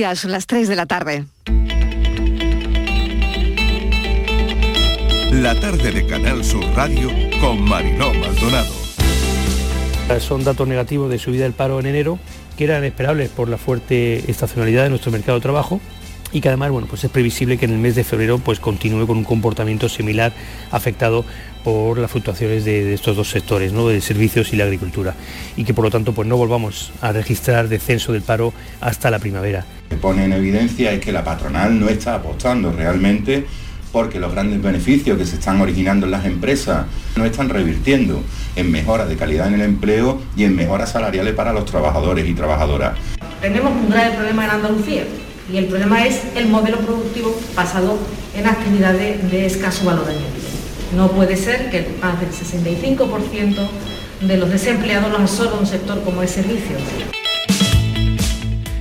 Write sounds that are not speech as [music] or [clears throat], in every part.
Son las 3 de la tarde. La tarde de Canal Sur Radio con Mariló Maldonado. Son datos negativos de subida del paro en enero que eran esperables por la fuerte estacionalidad de nuestro mercado de trabajo y que además bueno, pues es previsible que en el mes de febrero pues continúe con un comportamiento similar afectado por las fluctuaciones de, estos dos sectores, ¿no? de servicios y la agricultura, y que por lo tanto pues no volvamos a registrar descenso del paro hasta la primavera. Lo que pone en evidencia es que la patronal no está apostando realmente porque los grandes beneficios que se están originando en las empresas no están revirtiendo en mejoras de calidad en el empleo y en mejoras salariales para los trabajadores y trabajadoras. Tenemos un grave problema en Andalucía y el problema es el modelo productivo basado en actividades de escaso valor añadido. No puede ser que más del 65% de los desempleados los absorba un sector como el servicio.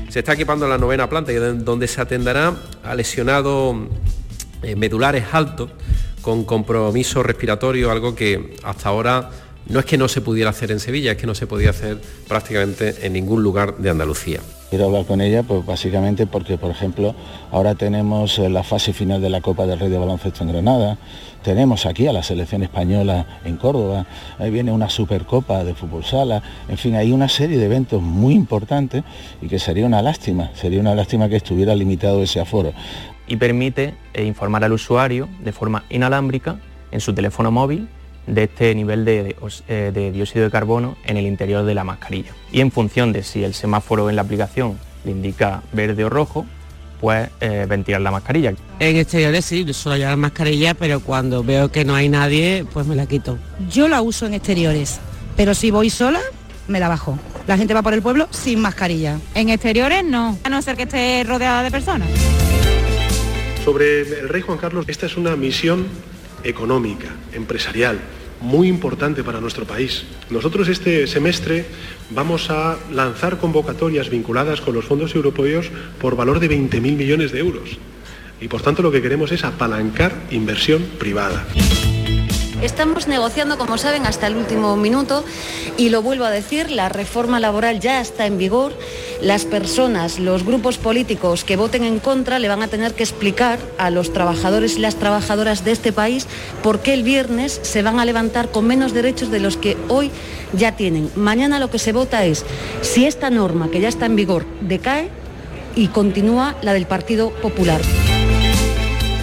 Se está equipando la novena planta donde se atenderá a lesionados eh, medulares altos con compromiso respiratorio, algo que hasta ahora no es que no se pudiera hacer en Sevilla, es que no se podía hacer prácticamente en ningún lugar de Andalucía. Quiero hablar con ella, pues básicamente porque, por ejemplo, ahora tenemos eh, la fase final de la Copa del Rey de Baloncesto en Granada, tenemos aquí a la selección española en Córdoba, ahí viene una Supercopa de fútbol sala, en fin, hay una serie de eventos muy importantes y que sería una lástima, sería una lástima que estuviera limitado ese aforo. Y permite eh, informar al usuario de forma inalámbrica en su teléfono móvil de este nivel eh, de, dióxido de carbono en el interior de la mascarilla. Y en función de si el semáforo en la aplicación le indica verde o rojo, pues eh, ventilar la mascarilla. En exteriores sí, suelo llevar mascarilla, pero cuando veo que no hay nadie, pues me la quito. Yo la uso en exteriores, pero si voy sola, me la bajo. La gente va por el pueblo sin mascarilla. En exteriores no, a no ser que esté rodeada de personas. Sobre el rey Juan Carlos, esta es una misión económica, empresarial, muy importante para nuestro país. Nosotros este semestre vamos a lanzar convocatorias vinculadas con los fondos europeos por valor de 20.000 millones de euros. Y por tanto lo que queremos es apalancar inversión privada. Estamos negociando, como saben, hasta el último minuto y lo vuelvo a decir, la reforma laboral ya está en vigor. Las personas, los grupos políticos que voten en contra le van a tener que explicar a los trabajadores y las trabajadoras de este país por qué el viernes se van a levantar con menos derechos de los que hoy ya tienen. Mañana lo que se vota es si esta norma que ya está en vigor decae y continúa la del Partido Popular.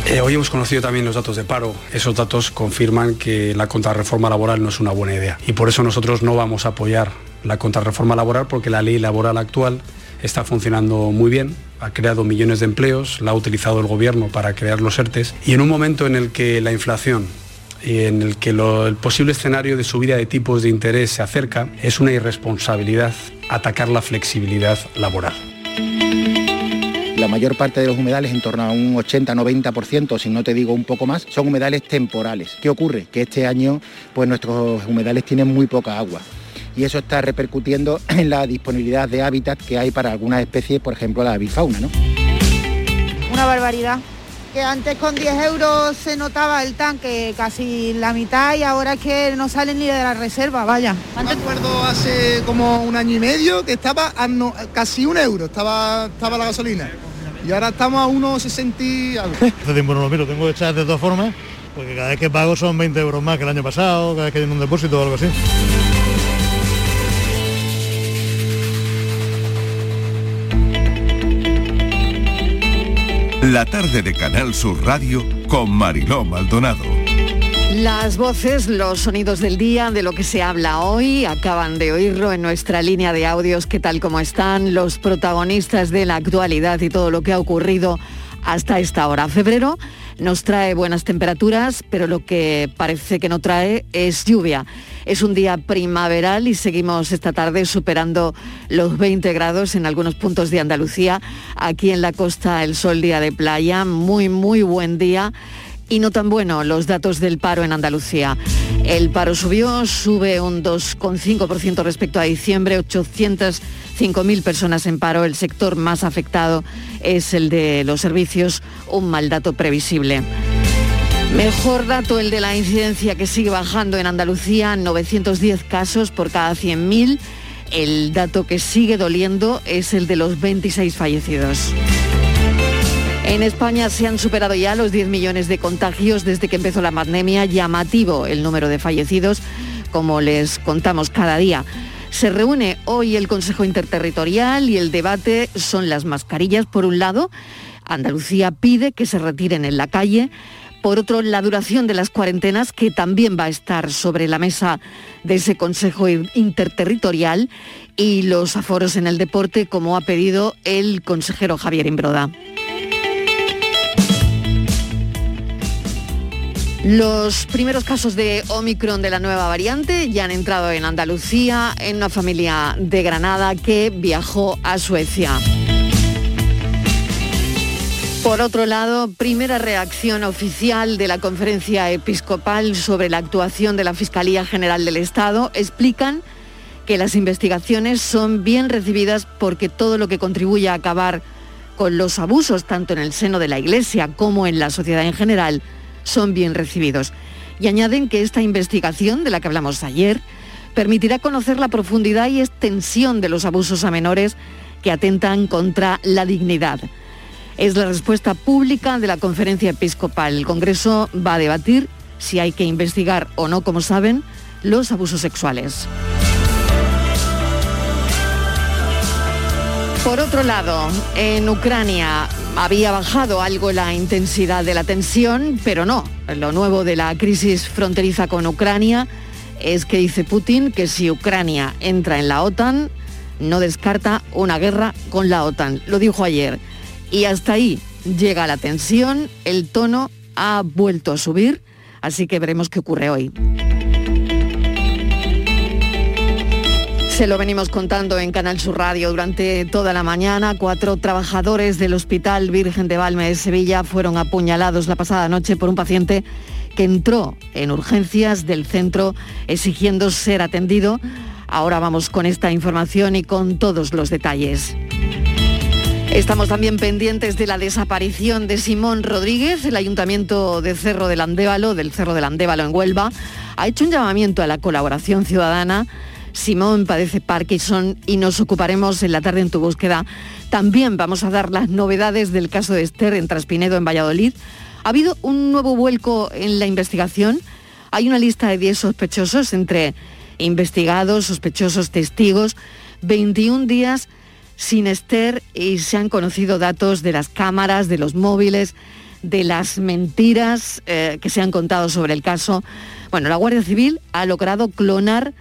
Eh, hoy hemos conocido también los datos de paro. Esos datos confirman que la contrarreforma laboral no es una buena idea. Y por eso nosotros no vamos a apoyar la contrarreforma laboral porque la ley laboral actual está funcionando muy bien, ha creado millones de empleos, la ha utilizado el gobierno para crear los ERTES y en un momento en el que la inflación y en el que el posible escenario de subida de tipos de interés se acerca, es una irresponsabilidad atacar la flexibilidad laboral. La mayor parte de los humedales, en torno a un 80-90%, si no te digo un poco más, son humedales temporales. ¿Qué ocurre? Que este año pues nuestros humedales tienen muy poca agua y eso está repercutiendo [clears throat] en la disponibilidad de hábitat que hay para algunas especies, por ejemplo la avifauna. ¿no? Una barbaridad. Que antes con 10 euros se notaba el tanque casi la mitad y ahora es que no salen ni de la reserva, vaya. Me acuerdo hace como un año y medio que estaba a casi un euro, estaba, estaba la gasolina y ahora estamos a 1,60 y algo. Hace [laughs] tiempo no lo miro, tengo que echar de dos formas, porque cada vez que pago son 20 euros más que el año pasado, cada vez que hay un depósito o algo así. La tarde de Canal Sur Radio con Mariló Maldonado. Las voces, los sonidos del día, de lo que se habla hoy, acaban de oírlo en nuestra línea de audios, qué tal como están los protagonistas de la actualidad y todo lo que ha ocurrido hasta esta hora. Febrero nos trae buenas temperaturas, pero lo que parece que no trae es lluvia. Es un día primaveral y seguimos esta tarde superando los 20 grados en algunos puntos de Andalucía. Aquí en la costa el sol día de playa, muy, muy buen día y no tan bueno los datos del paro en Andalucía. El paro subió, sube un 2,5% respecto a diciembre, 805.000 personas en paro. El sector más afectado es el de los servicios, un mal dato previsible. Mejor dato el de la incidencia que sigue bajando en Andalucía, 910 casos por cada 100.000 El dato que sigue doliendo es el de los 26 fallecidos. En España se han superado ya los 10 millones de contagios desde que empezó la pandemia, llamativo el número de fallecidos, como les contamos cada día. Se reúne hoy el Consejo Interterritorial y el debate son las mascarillas. Por un lado, Andalucía pide que se retiren en la calle. Por otro, la duración de las cuarentenas, que también va a estar sobre la mesa de ese Consejo Interterritorial, y los aforos en el deporte, como ha pedido el consejero Javier Imbroda. Los primeros casos de Omicron de la nueva variante ya han entrado en Andalucía, en una familia de Granada que viajó a Suecia. Por otro lado, primera reacción oficial de la conferencia episcopal sobre la actuación de la Fiscalía General del Estado. Explican que las investigaciones son bien recibidas porque todo lo que contribuye a acabar con los abusos, tanto en el seno de la Iglesia como en la sociedad en general, son bien recibidos. Y añaden que esta investigación, de la que hablamos ayer, permitirá conocer la profundidad y extensión de los abusos a menores que atentan contra la dignidad. Es la respuesta pública de la conferencia episcopal. El Congreso va a debatir si hay que investigar o no, como saben, los abusos sexuales. Por otro lado, en Ucrania había bajado algo la intensidad de la tensión, pero no. Lo nuevo de la crisis fronteriza con Ucrania es que dice Putin que si Ucrania entra en la OTAN, no descarta una guerra con la OTAN. Lo dijo ayer. Y hasta ahí llega la tensión, el tono ha vuelto a subir, así que veremos qué ocurre hoy. Se lo venimos contando en Canal Sur Radio durante toda la mañana. Cuatro trabajadores del Hospital Virgen de Valme de Sevilla fueron apuñalados la pasada noche por un paciente que entró en urgencias del centro exigiendo ser atendido. Ahora vamos con esta información y con todos los detalles. Estamos también pendientes de la desaparición de Simón Rodríguez. El Ayuntamiento de Cerro del Andévalo, del Cerro del Andévalo en Huelva, ha hecho un llamamiento a la colaboración ciudadana Simón padece Parkinson y nos ocuparemos en la tarde en tu búsqueda. También vamos a dar las novedades del caso de Esther en Traspinedo, en Valladolid. Ha habido un nuevo vuelco en la investigación. Hay una lista de 10 sospechosos entre investigados, sospechosos, testigos. 21 días sin Esther y se han conocido datos de las cámaras, de los móviles, de las mentiras eh, que se han contado sobre el caso. Bueno, la Guardia Civil ha logrado clonar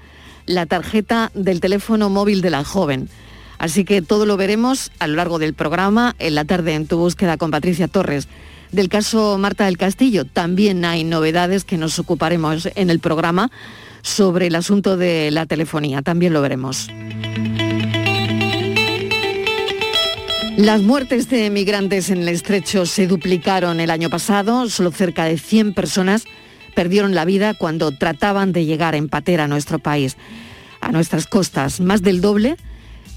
la tarjeta del teléfono móvil de la joven. Así que todo lo veremos a lo largo del programa, en la tarde en tu búsqueda con Patricia Torres. Del caso Marta del Castillo también hay novedades que nos ocuparemos en el programa sobre el asunto de la telefonía, también lo veremos. Las muertes de migrantes en el estrecho se duplicaron el año pasado, solo cerca de 100 personas perdieron la vida cuando trataban de llegar en patera a nuestro país, a nuestras costas, más del doble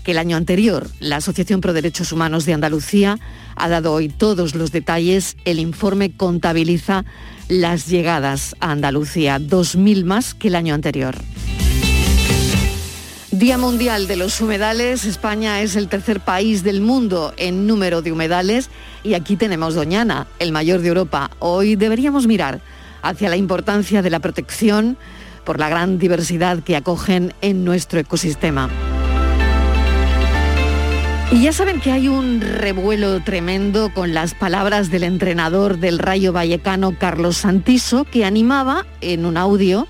que el año anterior. La Asociación Pro Derechos Humanos de Andalucía ha dado hoy todos los detalles. El informe contabiliza las llegadas a Andalucía, 2.000 más que el año anterior. Día Mundial de los Humedales. España es el tercer país del mundo en número de humedales y aquí tenemos Doñana, el mayor de Europa. Hoy deberíamos mirar hacia la importancia de la protección por la gran diversidad que acogen en nuestro ecosistema. Y ya saben que hay un revuelo tremendo con las palabras del entrenador del Rayo Vallecano, Carlos Santiso, que animaba en un audio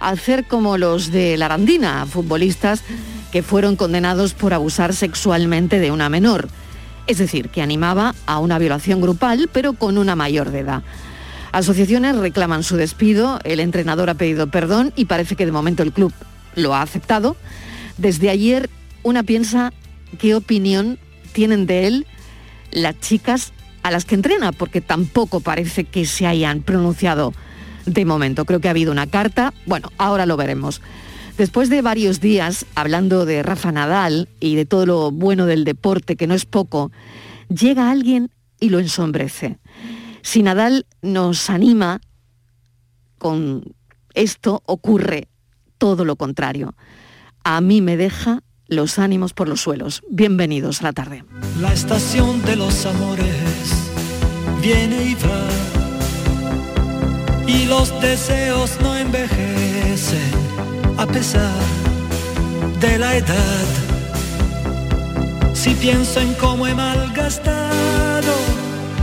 a hacer como los de la Arandina, futbolistas que fueron condenados por abusar sexualmente de una menor. Es decir, que animaba a una violación grupal, pero con una mayor de edad. Asociaciones reclaman su despido, el entrenador ha pedido perdón y parece que de momento el club lo ha aceptado. Desde ayer una piensa qué opinión tienen de él las chicas a las que entrena, porque tampoco parece que se hayan pronunciado de momento. Creo que ha habido una carta, bueno, ahora lo veremos. Después de varios días hablando de Rafa Nadal y de todo lo bueno del deporte, que no es poco, llega alguien y lo ensombrece. Si Nadal nos anima con esto, ocurre todo lo contrario. A mí me deja los ánimos por los suelos. Bienvenidos a la tarde. La estación de los amores viene y va. Y los deseos no envejecen a pesar de la edad. Si pienso en cómo he malgastado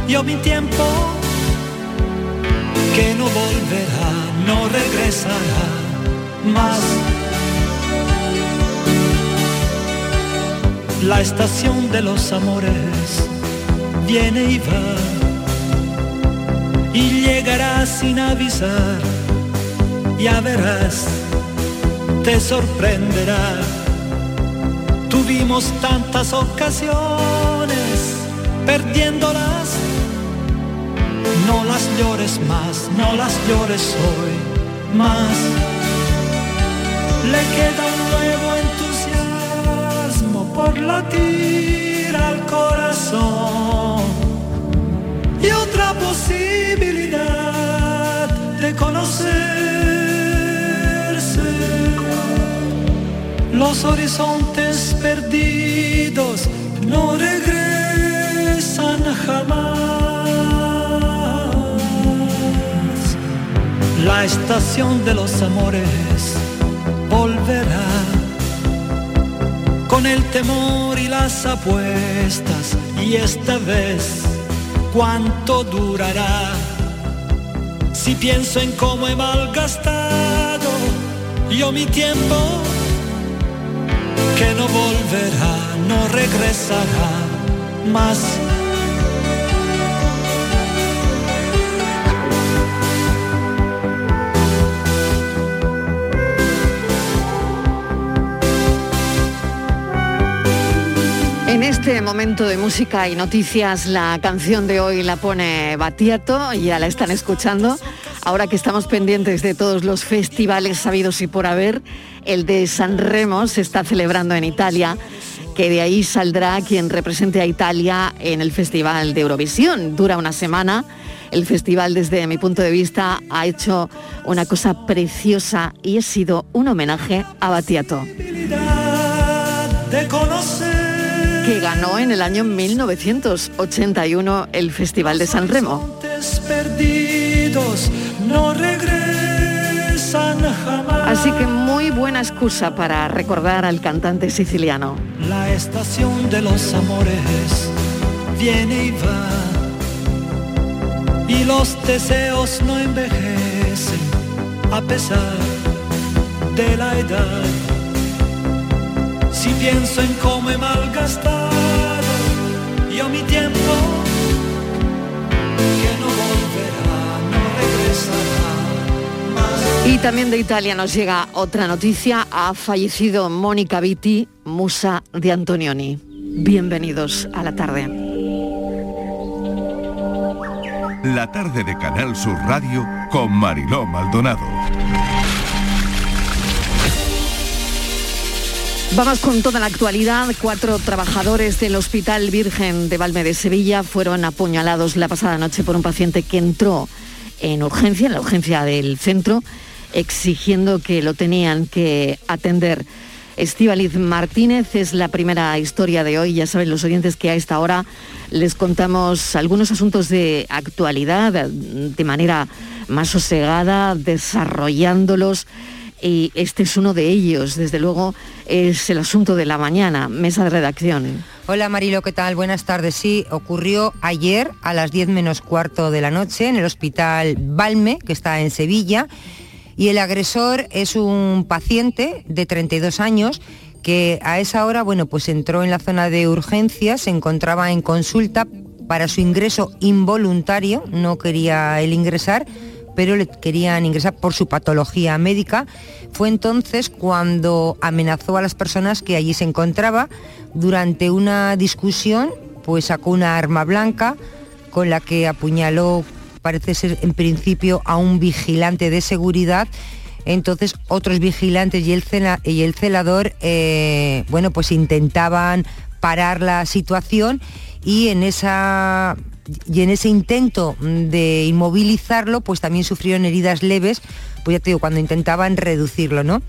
yo mi tiempo, que no volverá, no regresará más. La estación de los amores viene y va y llegará sin avisar, ya verás, te sorprenderá. Tuvimos tantas ocasiones perdiéndolas, no las llores más, no las llores hoy más. Le queda un nuevo entusiasmo por latir al corazón y otra posibilidad de conocerse. Los horizontes perdidos no regresan La estación de los amores volverá con el temor y las apuestas y esta vez cuánto durará si pienso en cómo he malgastado yo mi tiempo que no volverá, no regresará más. Este momento de música y noticias, la canción de hoy la pone Batiato, ya la están escuchando. Ahora que estamos pendientes de todos los festivales sabidos y por haber, el de San Remo se está celebrando en Italia, que de ahí saldrá quien represente a Italia en el Festival de Eurovisión. Dura una semana. El festival, desde mi punto de vista, ha hecho una cosa preciosa y ha sido un homenaje a Batiato que ganó en el año 1981 el Festival de San Remo. perdidos no regresan jamás. Así que muy buena excusa para recordar al cantante siciliano. La estación de los amores viene y va y los deseos no envejecen a pesar de la edad. Si pienso en cómo he malgastado yo mi tiempo, que no volverá, no regresará más. Y también de Italia nos llega otra noticia. Ha fallecido Mónica Vitti, musa de Antonioni. Bienvenidos a la tarde. La tarde de Canal Sur Radio con Mariló Maldonado. Vamos con toda la actualidad. Cuatro trabajadores del Hospital Virgen de Valme de Sevilla fueron apuñalados la pasada noche por un paciente que entró en urgencia, en la urgencia del centro, exigiendo que lo tenían que atender. Estíbaliz Martínez es la primera historia de hoy. Ya saben los oyentes que a esta hora les contamos algunos asuntos de actualidad de manera más sosegada, desarrollándolos y este es uno de ellos. Desde luego es el asunto de la mañana, mesa de redacción. Hola Marilo, ¿qué tal? Buenas tardes. Sí, ocurrió ayer a las 10 menos cuarto de la noche en el hospital Balme, que está en Sevilla, y el agresor es un paciente de 32 años que a esa hora, bueno, pues entró en la zona de urgencias, se encontraba en consulta para su ingreso involuntario, no quería él ingresar, pero le querían ingresar por su patología médica. Fue entonces cuando amenazó a las personas que allí se encontraba. Durante una discusión, pues sacó una arma blanca con la que apuñaló, parece ser en principio, a un vigilante de seguridad. Entonces otros vigilantes y el, y el celador, eh, bueno, pues intentaban parar la situación y en esa y en ese intento de inmovilizarlo, pues también sufrieron heridas leves, pues ya te digo, cuando intentaban reducirlo, ¿no?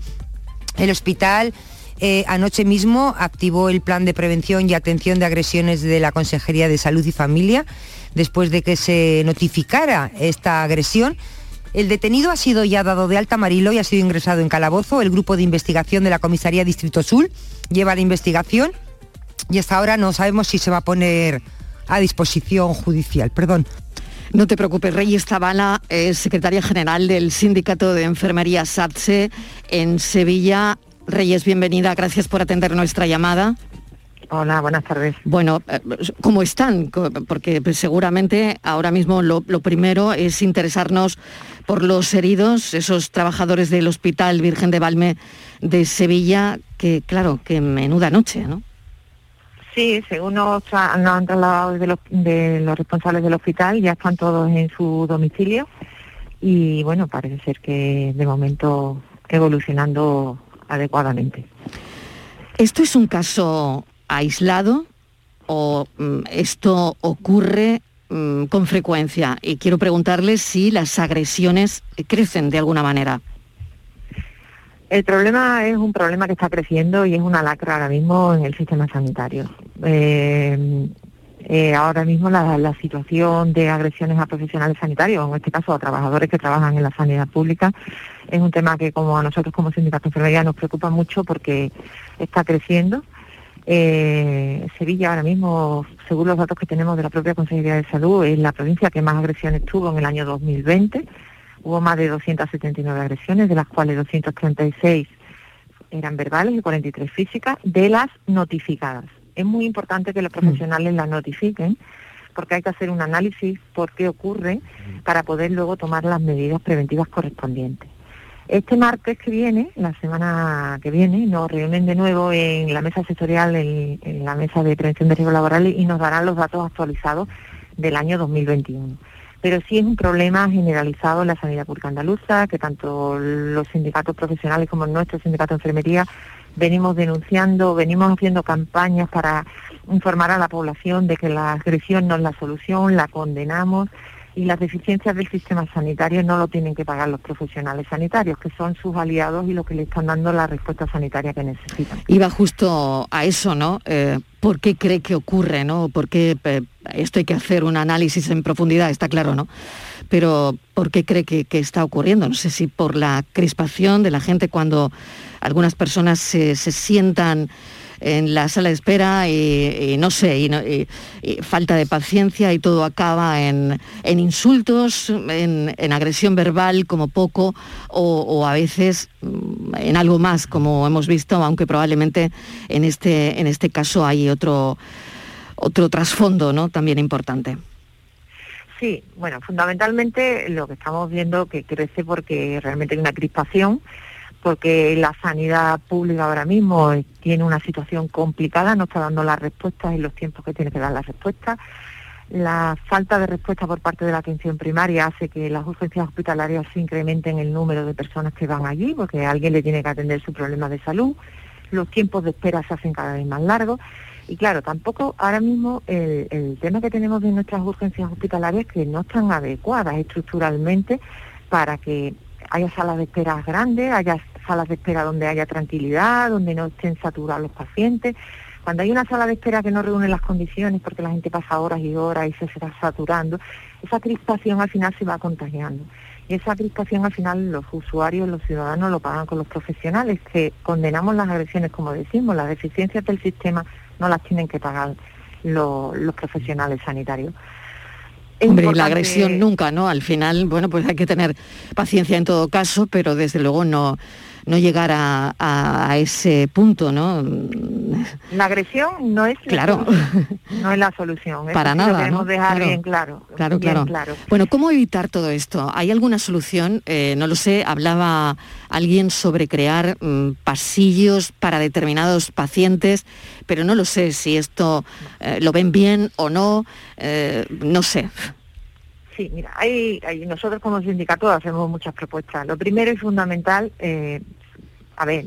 El hospital eh, anoche mismo activó el plan de prevención y atención de agresiones de la Consejería de Salud y Familia después de que se notificara esta agresión. El detenido ha sido ya dado de alta Marilo y ha sido ingresado en calabozo. El grupo de investigación de la Comisaría Distrito Sur lleva la investigación y hasta ahora no sabemos si se va a poner a disposición judicial. Perdón. No te preocupes, Reyes Zabala es secretaria general del Sindicato de Enfermería SATSE en Sevilla. Reyes, bienvenida, gracias por atender nuestra llamada. Hola, buenas tardes. Bueno, eh, ¿cómo están? Porque pues, seguramente ahora mismo lo, lo, primero es interesarnos por los heridos, esos trabajadores del Hospital Virgen de Valme de Sevilla, que claro, que menuda noche, ¿no? Sí, según nos, han trasladado los, de los responsables del hospital, ya están todos en su domicilio y bueno, parece ser que de momento evolucionando adecuadamente. ¿Esto es un caso aislado o mm, esto ocurre mm, con frecuencia? Y quiero preguntarles si las agresiones crecen de alguna manera. El problema es un problema que está creciendo y es una lacra ahora mismo en el sistema sanitario. Eh, eh, ahora mismo la, situación de agresiones a profesionales sanitarios, en este caso a trabajadores que trabajan en la sanidad pública, es un tema que como a nosotros como sindicato de enfermería nos preocupa mucho porque está creciendo. Eh, Sevilla ahora mismo, según los datos que tenemos de la propia Consejería de Salud, es la provincia que más agresiones tuvo en el año 2020 Hubo más de 279 agresiones, de las cuales 236 eran verbales y 43 físicas, de las notificadas. Es muy importante que los mm. profesionales las notifiquen porque hay que hacer un análisis por qué ocurre mm. para poder luego tomar las medidas preventivas correspondientes. Este martes que viene, la semana que viene, nos reúnen de nuevo en la mesa asesorial, en, en la mesa de prevención de riesgos laborales y nos darán los datos actualizados del año 2021 pero sí es un problema generalizado en la sanidad pública andaluza, que tanto los sindicatos profesionales como nuestro sindicato de enfermería venimos denunciando, venimos haciendo campañas para informar a la población de que la agresión no es la solución, la condenamos y las deficiencias del sistema sanitario no lo tienen que pagar los profesionales sanitarios, que son sus aliados y los que le están dando la respuesta sanitaria que necesitan. Iba justo a eso, ¿no? Eh, ¿Por qué cree que ocurre, no? ¿Por qué esto hay que hacer un análisis en profundidad, está claro, ¿no? Pero ¿por qué cree que, está ocurriendo? No sé si por la crispación de la gente cuando algunas personas se sientan en la sala de espera y, no sé, y, falta de paciencia y todo acaba en, insultos, en, agresión verbal como poco o, a veces mm, en algo más como hemos visto, aunque probablemente en este, en este caso hay otro, otro trasfondo ¿no? también importante. Sí, bueno, fundamentalmente lo que estamos viendo que crece porque realmente hay una crispación porque la sanidad pública ahora mismo tiene una situación complicada, no está dando las respuestas en los tiempos que tiene que dar las respuestas. La falta de respuesta por parte de la atención primaria hace que las urgencias hospitalarias se incrementen el número de personas que van allí, porque alguien le tiene que atender su problema de salud. Los tiempos de espera se hacen cada vez más largos. Y claro, tampoco ahora mismo el, el tema que tenemos de nuestras urgencias hospitalarias que no están adecuadas estructuralmente para que haya salas de espera grandes, haya salas de espera donde haya tranquilidad, donde no estén saturados los pacientes. Cuando hay una sala de espera que no reúne las condiciones porque la gente pasa horas y horas y se está saturando, esa crispación al final se va contagiando. Y esa crispación al final los usuarios, los ciudadanos lo pagan con los profesionales, que condenamos las agresiones, como decimos, las deficiencias del sistema no las tienen que pagar los, los profesionales sanitarios. Hombre, la agresión nunca, ¿no? Al final, bueno, pues hay que tener paciencia en todo caso, pero desde luego no, no llegar a, ese punto, ¿no? La agresión no es claro. [laughs] no es la solución. Para nada, ¿no? dejar claro. bien claro. Claro, claro. Bueno, ¿cómo evitar todo esto? ¿Hay alguna solución? Eh, no lo sé, hablaba alguien sobre crear mm, pasillos para determinados pacientes, pero no lo sé si esto eh, lo ven bien o no, eh, no sé. Sí, mira, hay, nosotros como sindicato hacemos muchas propuestas. Lo primero y fundamental, eh, a ver,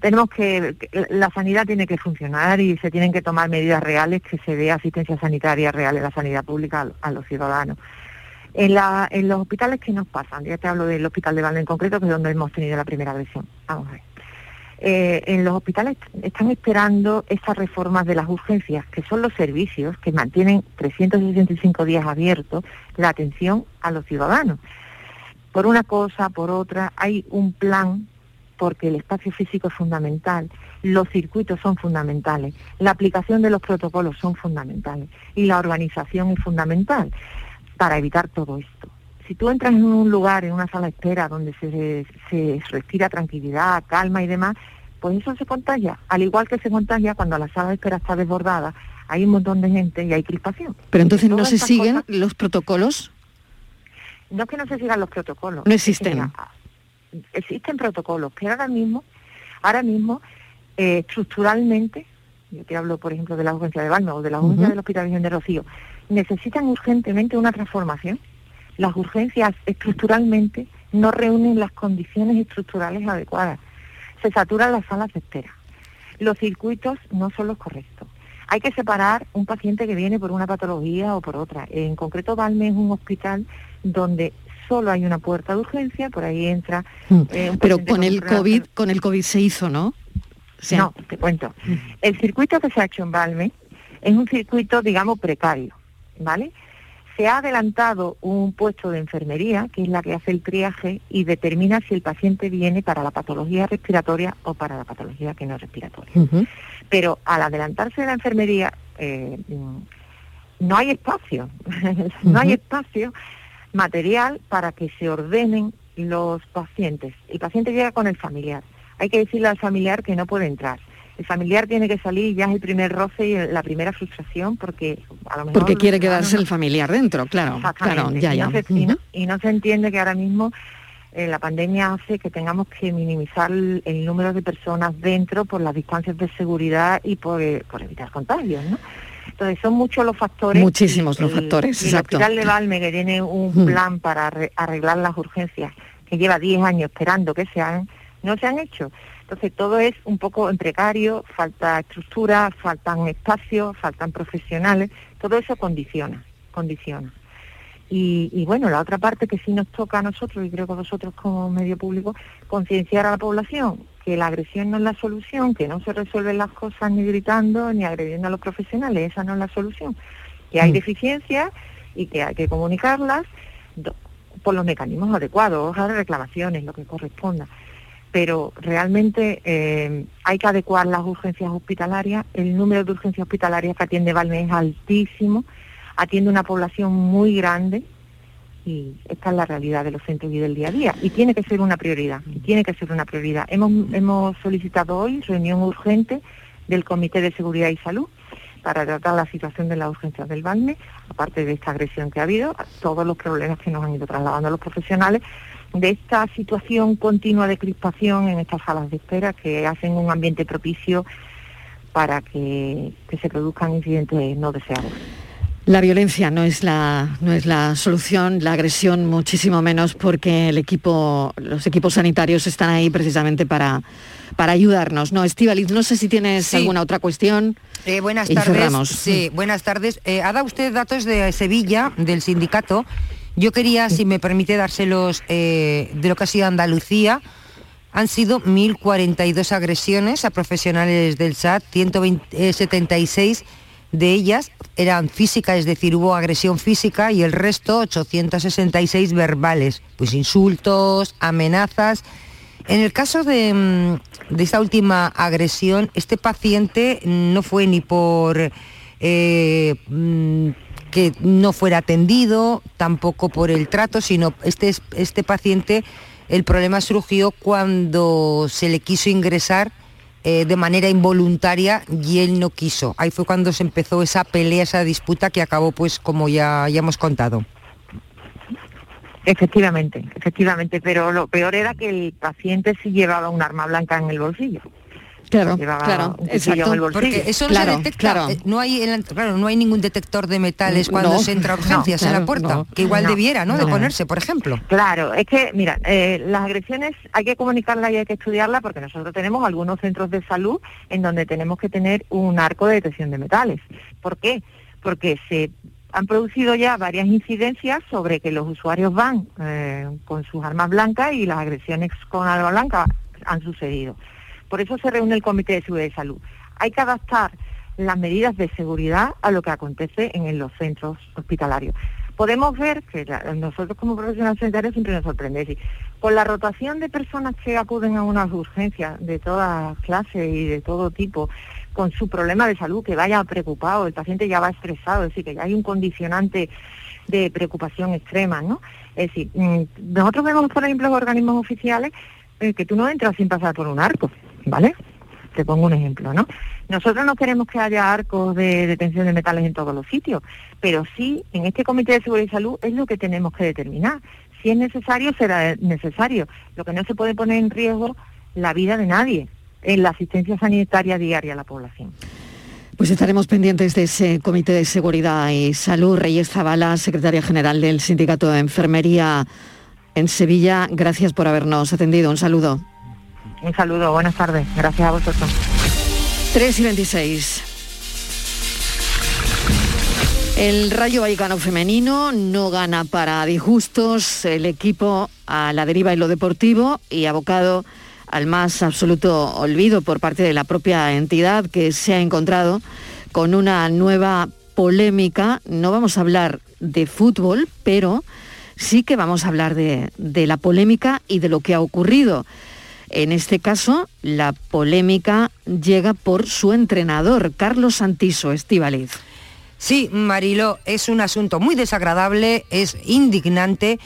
tenemos que, la sanidad tiene que funcionar y se tienen que tomar medidas reales que se dé asistencia sanitaria real en la sanidad pública a, los ciudadanos. En, los hospitales, ¿qué nos pasan? Ya te hablo del hospital de Valde en concreto, que es donde hemos tenido la primera agresión. Vamos a ver. Eh, en los hospitales están esperando esas reformas de las urgencias, que son los servicios que mantienen 365 días abiertos la atención a los ciudadanos. Por una cosa, por otra, hay un plan porque el espacio físico es fundamental, los circuitos son fundamentales, la aplicación de los protocolos son fundamentales y la organización es fundamental para evitar todo esto. Si tú entras en un lugar, en una sala de espera donde se, se respira tranquilidad, calma y demás, pues eso se contagia, al igual que se contagia cuando la sala de espera está desbordada, hay un montón de gente y hay crispación. Pero entonces no se siguen los protocolos. No es que no se sigan los protocolos. No existen. Es que, existen protocolos, pero ahora mismo, ahora mismo, eh, estructuralmente, yo te hablo por ejemplo de la urgencia de Balma o de la urgencia del Hospital Virgen de Rocío, necesitan urgentemente una transformación. Las urgencias estructuralmente no reúnen las condiciones estructurales adecuadas. Se saturan las salas de espera. Los circuitos no son los correctos. Hay que separar un paciente que viene por una patología o por otra. En concreto, Valme es un hospital donde solo hay una puerta de urgencia, por ahí entra eh, un Pero con el COVID, con el COVID se hizo, ¿no? O sea, no, te cuento. El circuito que se ha hecho en Valme es un circuito, digamos, precario, ¿vale? Se ha adelantado un puesto de enfermería, que es la que hace el triaje y determina si el paciente viene para la patología respiratoria o para la patología que no es respiratoria. Pero al adelantarse la enfermería, eh, mm, no hay espacio, [laughs] no hay espacio material para que se ordenen los pacientes. El paciente llega con el familiar. Hay que decirle al familiar que no puede entrar. El familiar tiene que salir ya es el primer roce y la primera frustración porque a lo mejor porque quiere el quedarse no- el familiar dentro, claro, claro, ya, y, ya. No se, y, no, Ujú. y no se entiende que ahora mismo eh, la pandemia hace que tengamos que minimizar el, el número de personas dentro por las distancias de seguridad y por, eh, por evitar contagios, ¿no? Entonces son muchos los factores. Muchísimos los factores, y el exacto. Hospital de Valme, que tiene un plan para arre- arreglar las urgencias, que lleva 10 años esperando que se hagan, no se han hecho. Entonces todo es un poco precario, falta estructura, faltan espacios, faltan profesionales, todo eso condiciona, condiciona. Y, y bueno, la otra parte que sí nos toca a nosotros, y creo que a vosotros como medio público, concienciar a la población que la agresión no es la solución, que no se resuelven las cosas ni gritando ni agrediendo a los profesionales, esa no es la solución. Que hay Mm. deficiencias y que hay que comunicarlas por los mecanismos adecuados, hojas de reclamaciones, lo que corresponda. Pero realmente eh, hay que adecuar las urgencias hospitalarias. El número de urgencias hospitalarias que atiende Valme es altísimo, atiende una población muy grande y esta es la realidad de los centros y del día a día. Y tiene que ser una prioridad, tiene que ser una prioridad. Hemos, hemos solicitado hoy reunión urgente del Comité de Seguridad y Salud para tratar la situación de las urgencias del Valme, aparte de esta agresión que ha habido, todos los problemas que nos han ido trasladando los profesionales, de esta situación continua de crispación en estas salas de espera que hacen un ambiente propicio para que, que se produzcan incidentes no deseados. La violencia no es la, no es la solución, la agresión muchísimo menos porque el equipo, los equipos sanitarios están ahí precisamente para, para ayudarnos. No, Estivaliz, no sé si tienes Sí. alguna otra cuestión. Eh, buenas y tardes. cerramos. Sí, buenas tardes. Eh, ha dado usted datos de Sevilla, del sindicato. Yo quería, si me permite, dárselos eh, de lo que ha sido Andalucía. Han sido 1.042 agresiones a profesionales del SAT, 176 de ellas eran físicas, es decir, hubo agresión física y el resto 866 verbales, pues insultos, amenazas. En el caso de, mm, de esta última agresión, este paciente no fue ni por eh, mm, que no fuera atendido, tampoco por el trato, sino este, este paciente, el problema surgió cuando se le quiso ingresar eh, de manera involuntaria y él no quiso. Ahí fue cuando se empezó esa pelea, esa disputa que acabó pues como ya, ya hemos contado. Efectivamente, efectivamente, pero lo peor era que el paciente sí llevaba un arma blanca en el bolsillo. Claro, Llevaba claro, exacto. en el bolsillo. Porque eso no Claro, se detecta, claro. eh, no hay el- claro, no hay ningún detector de metales cuando no, se entra a no, urgencias en claro, la puerta, no. que igual No, debiera, ¿no? De no. ponerse, por ejemplo. Claro, es que, mira, eh, las agresiones hay que comunicarlas y hay que estudiarlas porque nosotros tenemos algunos centros de salud en donde tenemos que tener un arco de detección de metales. ¿Por qué? Porque se han producido ya varias incidencias sobre que los usuarios van eh, con sus armas blancas y las agresiones con arma blanca han sucedido. Por eso se reúne el Comité de Seguridad y Salud. Hay que adaptar las medidas de seguridad a lo que acontece en los centros hospitalarios. Podemos ver que nosotros como profesionales sanitarios siempre nos sorprende. con la rotación de personas que acuden a unas urgencias de todas clases y de todo tipo, con su problema de salud, que vaya preocupado, el paciente ya va estresado, es decir, que ya hay un condicionante de preocupación extrema, ¿no? Es decir, mm, nosotros vemos, por ejemplo, en organismos oficiales eh, que tú no entras sin pasar por un arco, ¿vale? Te pongo un ejemplo, ¿no? Nosotros no queremos que haya arcos de detención de metales en todos los sitios, pero sí, en este Comité de Seguridad y Salud es lo que tenemos que determinar. Si es necesario, será necesario. Lo que no se puede poner en riesgo la vida de nadie en la asistencia sanitaria diaria a la población. Pues estaremos pendientes de ese Comité de Seguridad y Salud. Reyes Zabala, secretaria general del Sindicato de Enfermería en Sevilla, gracias por habernos atendido. Un saludo. Un saludo, buenas tardes. Gracias a vosotros. 3 y 26. El Rayo Vallecano femenino no gana para disgustos, el equipo a la deriva en lo deportivo y abocado al más absoluto olvido por parte de la propia entidad que se ha encontrado con una nueva polémica. No vamos a hablar de fútbol, pero sí que vamos a hablar de, la polémica y de lo que ha ocurrido. En este caso, la polémica llega por su entrenador, Carlos Santiso Estivaliz. Sí, Marilo, es un asunto muy desagradable, es indignante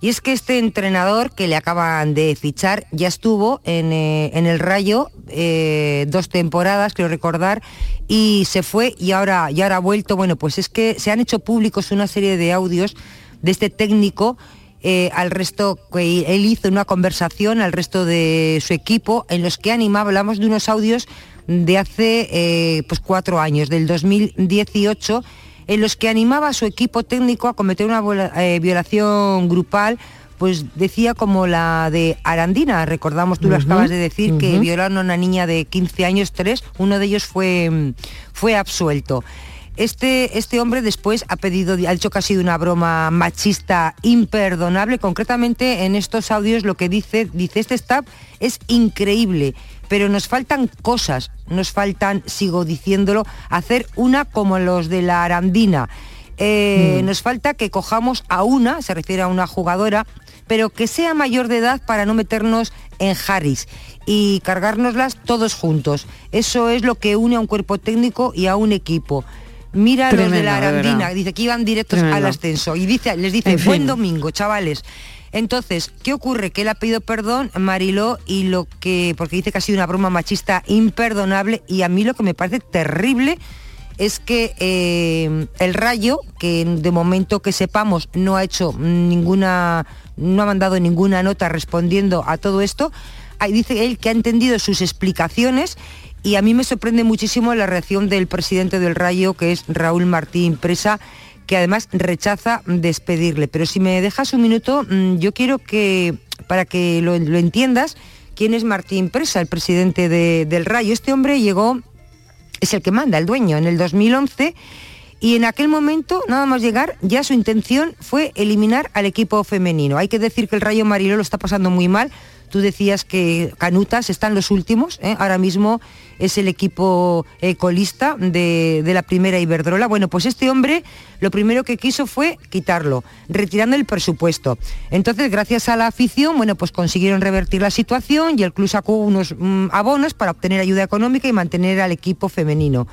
y es que este entrenador que le acaban de fichar ya estuvo en, eh, el Rayo eh, dos temporadas, creo recordar, y se fue y ahora, y ahora ha vuelto. Bueno, pues es que se han hecho públicos una serie de audios de este técnico eh, al resto, que él hizo una conversación al resto de su equipo en los que animaba, hablamos de unos audios de hace pues cuatro años, del 2018 en los que animaba a su equipo técnico a cometer una eh, violación grupal pues decía como la de Arandina, recordamos, tú lo acabas de decir, que violaron a una niña de 15 años, tres, uno de ellos fue, fue absuelto. Este, este, hombre después ha pedido, ha dicho que ha sido una broma machista imperdonable. Concretamente en estos audios lo que dice, dice este staff es increíble pero nos faltan cosas, nos faltan, sigo diciéndolo, hacer una como los de la Arandina. Eh, mm. Nos falta que cojamos a una, se refiere a una jugadora, pero que sea mayor de edad para no meternos en Harris y cargárnoslas todos juntos. Eso es lo que une a un cuerpo técnico y a un equipo. Mira los de la Arandina, dice que iban directos al ascenso y dice, les dice, buen domingo, chavales. Entonces, ¿qué ocurre? Que él ha pedido perdón, Mariló, y lo que, porque dice que ha sido una broma machista imperdonable, y a mí lo que me parece terrible es que eh, el Rayo, que de momento que sepamos no ha hecho ninguna, no ha mandado ninguna nota respondiendo a todo esto, dice él que ha entendido sus explicaciones y a mí me sorprende muchísimo la reacción del presidente del Rayo, que es Raúl Martín Presa, que además rechaza despedirle. Pero si me dejas un minuto, mm, yo quiero que, para que lo, entiendas, quién es Martín Presa, el presidente del Rayo. Este hombre llegó, es el que manda, el dueño, en el 2011. Y en aquel momento, nada más llegar, ya su intención fue eliminar al equipo femenino. Hay que decir que el Rayo Mariló lo está pasando muy mal Tú decías que Canutas están los últimos, ¿eh? ahora mismo es el equipo eh, colista de, la primera Iberdrola. Bueno, pues este hombre lo primero que quiso fue quitarlo, retirando el presupuesto. Entonces, gracias a la afición, bueno, pues consiguieron revertir la situación y el club sacó unos mm, abonos para obtener ayuda económica y mantener al equipo femenino.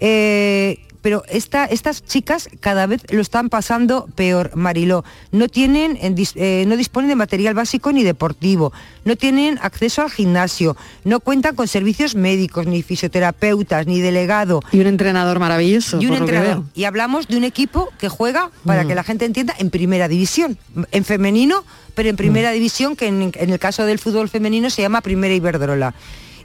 Eh, pero estas chicas cada vez lo están pasando peor, Mariló. No tienen, eh, no disponen de material básico ni deportivo, no tienen acceso al gimnasio, no cuentan con servicios médicos, ni fisioterapeutas, ni delegado. Y un entrenador maravilloso. Y un entrenador. Y hablamos de un equipo que juega, para mm. que la gente entienda, en primera división, en femenino, pero en primera mm. división, que en, en el caso del fútbol femenino se llama Primera Iberdrola.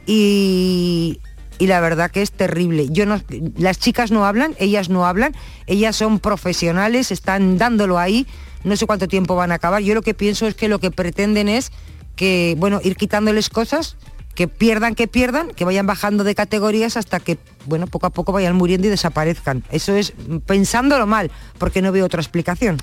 Y y la verdad que es terrible. Yo no, las chicas no hablan, ellas no hablan, ellas son profesionales, están dándolo ahí, no sé cuánto tiempo van a acabar. Yo lo que pienso es que lo que pretenden es que, bueno, ir quitándoles cosas que pierdan, que pierdan, que vayan bajando de categorías hasta que, bueno, poco a poco vayan muriendo y desaparezcan. Eso es pensándolo mal, porque no veo otra explicación.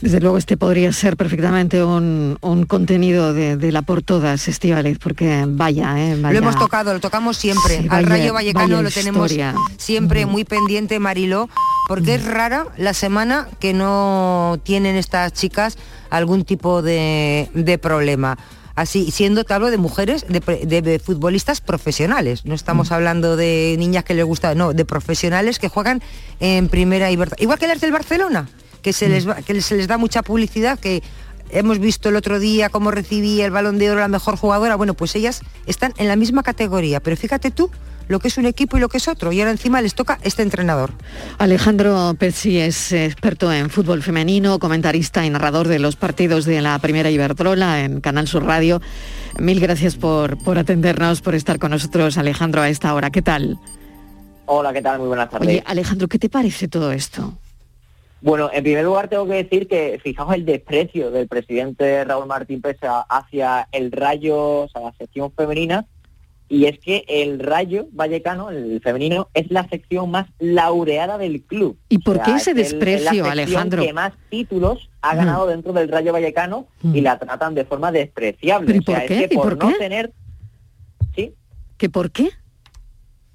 Desde luego este podría ser perfectamente un, un contenido de, de la por todas, Estivaliz, porque vaya, eh, vaya. Lo hemos tocado, lo tocamos siempre. Sí, Al Rayo Vallecano lo tenemos siempre muy pendiente, Mariló, porque es rara la semana que no tienen estas chicas algún tipo de, de problema. Así, siendo, te hablo de mujeres, de, pre- de- de futbolistas profesionales. No estamos hablando de niñas que les gusta, no, de profesionales que juegan en primera y Igual que las del Barcelona, que se, les, va- que se les da mucha publicidad, que hemos visto el otro día cómo recibía el balón de oro la mejor jugadora. Bueno, pues ellas están en la misma categoría, pero fíjate tú lo que es un equipo y lo que es otro. Y ahora encima les toca este entrenador. Alejandro Pezzi es experto en fútbol femenino, comentarista y narrador de los partidos de la primera Iberdrola en Canal Sur Radio. Mil gracias por, por atendernos, por estar con nosotros, Alejandro, a esta hora. ¿Qué tal? Hola, ¿qué tal? Muy buenas tardes. Oye, Alejandro, ¿qué te parece todo esto? Bueno, en primer lugar tengo que decir que fijaos el desprecio del presidente Raúl Martín Pesa hacia el Rayo, o sea, la sección femenina, y es que el Rayo Vallecano, el femenino, es la sección más laureada del club. ¿Y por O qué ese es el- es la desprecio, Alejandro? que más títulos ha Mm. ganado dentro del Rayo Vallecano y la tratan de forma despreciable. ¿Pero y o sea, por es qué? que ¿Y por, por no qué? tener ¿Que por qué?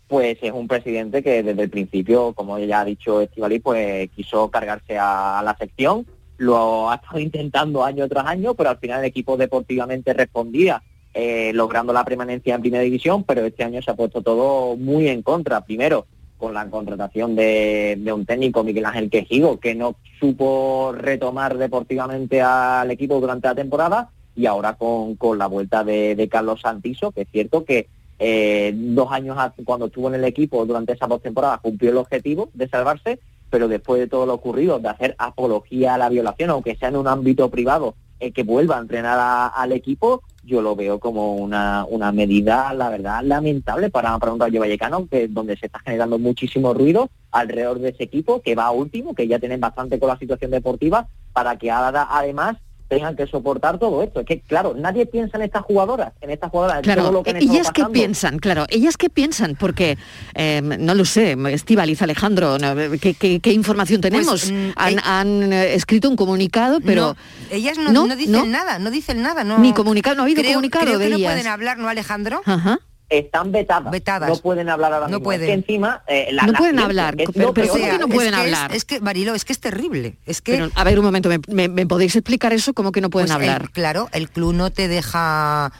pues es un presidente que desde el principio, como ya ha dicho Estivali, pues quiso cargarse a la sección, lo ha estado [laughs] intentando año tras año, pero al final el equipo deportivamente respondía, eh, logrando la permanencia en primera división, pero este año se ha puesto todo muy en contra. Primero, con la contratación de, de un técnico, Miguel Ángel Quejigo, que no supo retomar deportivamente al equipo durante la temporada, y ahora con, con la vuelta de, Carlos Santiso, que es cierto que eh, dos años cuando estuvo en el equipo durante esas dos temporadas cumplió el objetivo de salvarse, pero después de todo lo ocurrido, de hacer apología a la violación, aunque sea en un ámbito privado, eh, que vuelva a entrenar al equipo, yo lo veo como una, una medida, la verdad, lamentable para, para un Rayo Vallecano, que, donde se está generando muchísimo ruido alrededor de ese equipo, que va último, que ya tienen bastante con la situación deportiva, para que ahora además tengan que soportar todo esto. Es que, claro, nadie piensa en estas jugadoras, en estas jugadoras, en todo Claro, lo que estado ellas qué pasando. piensan, claro, ellas qué piensan, porque eh, no lo sé, Estivaliz, Alejandro, no, ¿qué, qué, qué información tenemos? mm, han eh, han, eh, escrito un comunicado, pero... No, ellas no, no dicen nada, no dicen nada. No, Ni comunicado, no ha habido creo, comunicado creo de que no ellas. pueden hablar, ¿no, Alejandro? Ajá. Están vetadas, no pueden hablar ahora No mismo. pueden. Es que encima... eh, la- No la pueden hablar, es pero- lo pero peor. ¿cómo que no pueden es que es- hablar? Es, que, Marilo, es que es terrible. Es que Pero, a ver, un momento, ¿me, me- me podéis explicar eso? ¿Cómo que no pueden Pues el- hablar? claro, el club no te deja,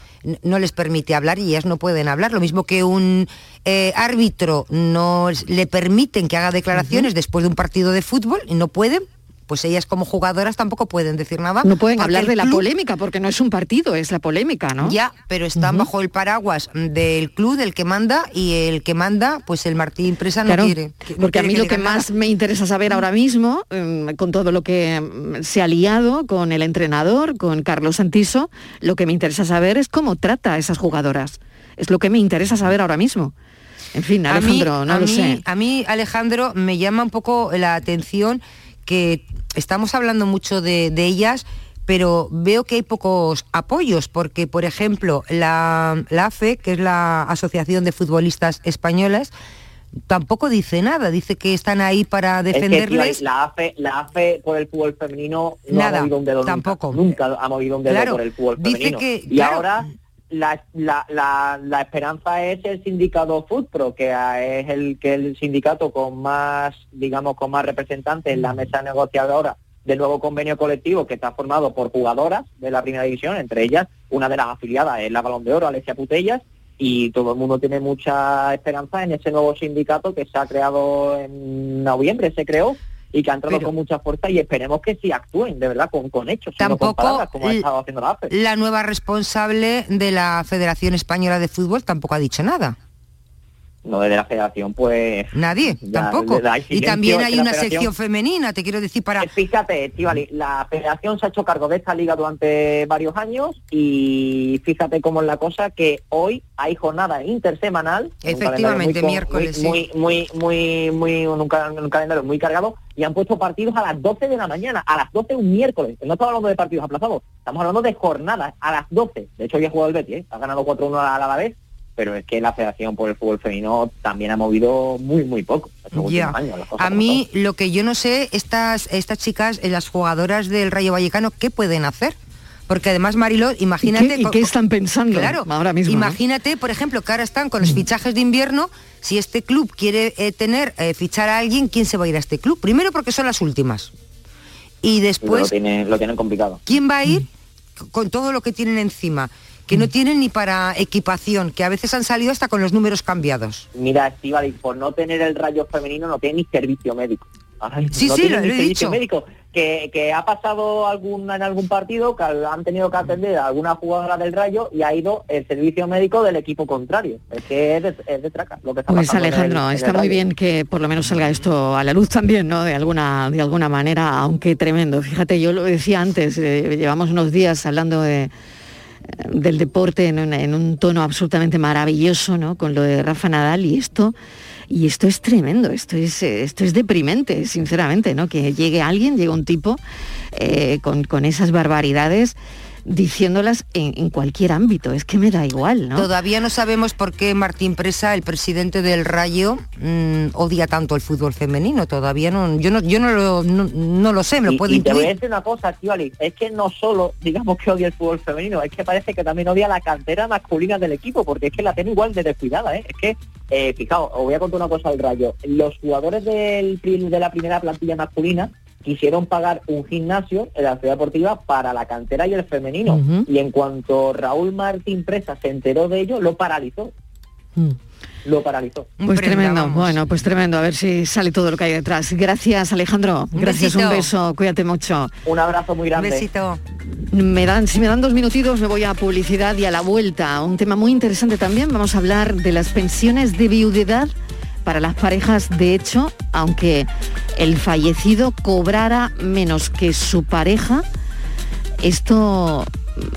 no les permite hablar y ellas no pueden hablar. Lo mismo que un eh, árbitro no le permiten que haga declaraciones después de un partido de fútbol y no pueden. Pues ellas como jugadoras tampoco pueden decir nada. No pueden hablar de la club- polémica, porque no es un partido, es la polémica, ¿no? Ya, pero están bajo el paraguas del club, del que manda, y el que manda, pues el Martín Presa no Claro, quiere. que- no porque a mí lo que nada. más me interesa saber ahora mismo, em, con todo lo que em, se ha liado con el entrenador, con Carlos Santiso, lo que me interesa saber es cómo trata a esas jugadoras. Es lo que me interesa saber ahora mismo. En fin, A mí- Alejandro, no a lo mí- sé. A mí, Alejandro, me llama un poco la atención que estamos hablando mucho de, de ellas, pero veo que hay pocos apoyos, porque, por ejemplo, la, la AFE, que es la Asociación de Futbolistas Españolas, tampoco dice nada, dice que están ahí para Es que, defenderles. la AFE, la AFE por el fútbol femenino no Nada, ha movido un dedo tampoco. Nunca, Nunca ha movido un dedo Claro, por el fútbol dice femenino. que, y claro. ahora la, la, la, la esperanza es el sindicato FUTPRO, que es el que el sindicato con más, digamos, con más representantes en la mesa negociadora del nuevo convenio colectivo que está formado por jugadoras de la primera división, entre ellas una de las afiliadas es la Balón de Oro, Alessia Putellas, y todo el mundo tiene mucha esperanza en ese nuevo sindicato que se ha creado en noviembre, se creó, y que ha entrado con mucha fuerza y esperemos que sí actúen, de verdad, con, con hechos, no con Tampoco palabras, como ha estado haciendo la AFE. La nueva responsable de la Federación Española de Fútbol tampoco ha dicho nada. No, desde la federación, pues... Nadie, ya, tampoco. Y también hay una sección femenina, te quiero decir, para... Fíjate, Estivali, la federación se ha hecho cargo de esta liga durante varios años y fíjate cómo es la cosa que hoy hay jornada intersemanal. Efectivamente, muy miércoles, sí. Muy, muy, muy, muy, un, ca- un calendario muy cargado y han puesto partidos a las 12 de la mañana, a las 12 un miércoles. No estamos hablando de partidos aplazados, estamos hablando de jornadas a las 12. De hecho, hoy ha jugado el Betis, ¿eh? ha ganado 4-1 a la vez pero es que la Federación por el Fútbol Femenino también ha movido muy, muy poco. Ya. A mí lo que yo no sé, estas, estas chicas, eh, las jugadoras del Rayo Vallecano, ¿qué pueden hacer? Porque además, Mariló, imagínate... ¿Y qué, están pensando claro, ahora mismo? Imagínate, por ejemplo, que ahora están con los fichajes de invierno, si este club quiere eh, tener, eh, fichar a alguien, ¿quién se va a ir a este club? Primero porque son las últimas. Y después... Lo tienen, lo tienen complicado. ¿Quién va a ir con todo lo que tienen encima? Que no tienen ni para equipación, que a veces han salido hasta con los números cambiados. Mira, Estivali, por no tener el rayo femenino no tiene ni servicio médico. sí, sí, lo, he dicho. médico. Que, que, ha pasado algún, en algún partido que han tenido que atender a alguna jugadora del Rayo y ha ido el servicio médico del equipo contrario. Es que es de, es de traca lo que está Pues Alejandro, está muy bien que por lo menos salga esto a la luz también, ¿no? De alguna, de alguna manera, aunque tremendo. Fíjate, yo lo decía antes, eh, llevamos unos días hablando de del deporte en, un tono absolutamente maravilloso, ¿no? Con lo de Rafa Nadal y esto, y esto es tremendo, esto es, esto es deprimente, sinceramente, ¿no? Que llegue alguien, llegue un tipo eh, con, con esas barbaridades diciéndolas en, cualquier ámbito, es que me da igual, ¿no? Todavía no sabemos por qué Martín Presa, el presidente del Rayo, mm, odia tanto el fútbol femenino, todavía no, yo no, yo no lo, no, lo sé, me lo puedo y te voy a decir una cosa, tío es que no solo digamos que odia el fútbol femenino, es que parece que también odia la cantera masculina del equipo, porque es que la tiene igual de descuidada, ¿eh? es que eh, fijaos, os voy a contar una cosa al Rayo. Los jugadores del, de la primera plantilla masculina quisieron pagar un gimnasio en la ciudad deportiva para la cantera y el femenino. Y en cuanto Raúl Martín Presa se enteró de ello, lo paralizó. Mm. Lo paralizó. Pues tremendo, bueno, pues tremendo, a ver si sale todo lo que hay detrás. Gracias Alejandro, gracias, un beso, cuídate mucho. Un abrazo muy grande. Un besito. Me dan, si me dan dos minutitos me voy a publicidad y a la vuelta. Un tema muy interesante también, vamos a hablar de las pensiones de viudedad para las parejas, de hecho, aunque el fallecido cobrara menos que su pareja, esto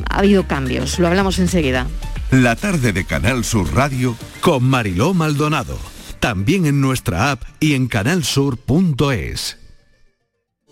ha habido cambios. Lo hablamos enseguida. La tarde de Canal Sur Radio con Mariló Maldonado. También en nuestra app y en canalsur.es.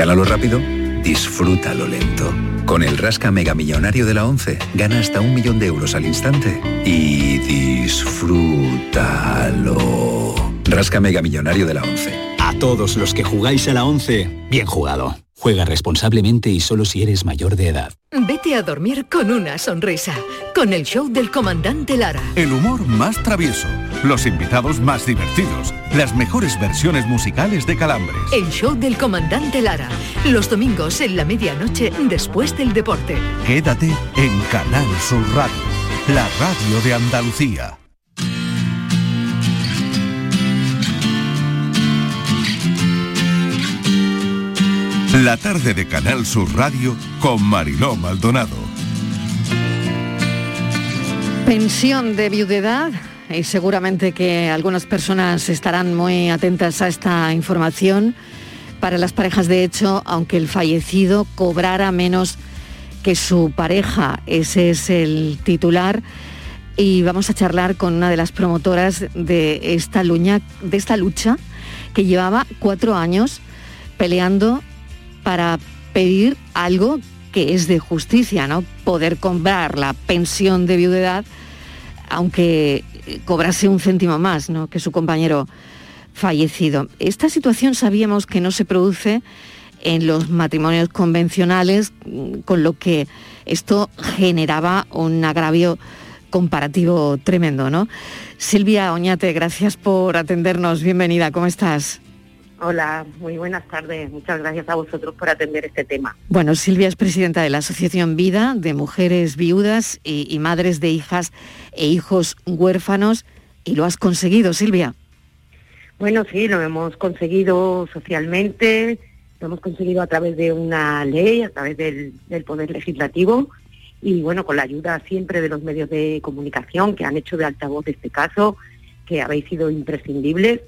Gánalo rápido, disfrútalo lento. Con el Rasca Mega Millonario de la 11, gana hasta un millón de euros al instante y disfrútalo. Rasca Mega Millonario de la 11. A todos los que jugáis a la 11, bien jugado. Juega responsablemente y solo si eres mayor de edad. Vete a dormir con una sonrisa, con el show del comandante Lara. El humor más travieso, los invitados más divertidos, las mejores versiones musicales de Calambres. El show del comandante Lara, los domingos en la medianoche después del deporte. Quédate en Canal Sur Radio, la radio de Andalucía. La tarde de Canal Sur Radio con Mariló Maldonado. Pensión de viudedad y seguramente que algunas personas estarán muy atentas a esta información para las parejas de hecho, aunque el fallecido cobrara menos que su pareja. Ese es el titular y vamos a charlar con una de las promotoras de esta, luña, de esta lucha que llevaba cuatro años peleando para pedir algo que es de justicia, ¿no? Poder comprar la pensión de viudedad, aunque cobrase un céntimo más, ¿no? Que su compañero fallecido. Esta situación sabíamos que no se produce en los matrimonios convencionales, con lo que esto generaba un agravio comparativo tremendo, ¿no? Silvia Oñate, gracias por atendernos. Bienvenida, ¿cómo estás? Hola, muy buenas tardes. Muchas gracias a vosotros por atender este tema. Bueno, Silvia es presidenta de la Asociación Vida de Mujeres Viudas y, Madres de Hijas e Hijos Huérfanos. Y lo has conseguido, Silvia. Bueno, sí, lo hemos conseguido socialmente Lo hemos conseguido a través de una ley, a través del, del Poder Legislativo y bueno, con la ayuda siempre de los medios de comunicación que han hecho de altavoz este caso, que habéis sido imprescindibles.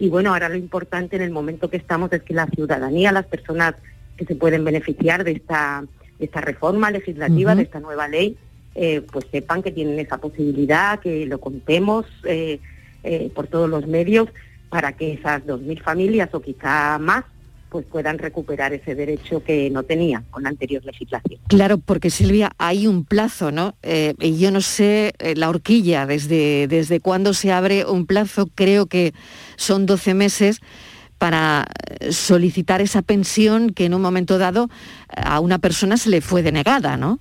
Y bueno, ahora lo importante en el momento que estamos es que la ciudadanía, las personas que se pueden beneficiar de esta, de esta reforma legislativa, de esta nueva ley, eh, pues sepan que tienen esa posibilidad, que lo contemos eh, eh, por todos los medios para que esas 2.000 familias o quizá más pues puedan recuperar ese derecho que no tenían con la anterior legislación. Claro, porque Silvia, hay un plazo, ¿no? Eh, y yo no sé eh, la horquilla, desde, desde cuándo se abre un plazo, creo que son 12 meses para eh, solicitar esa pensión que en un momento dado eh, a una persona se le fue denegada, ¿no?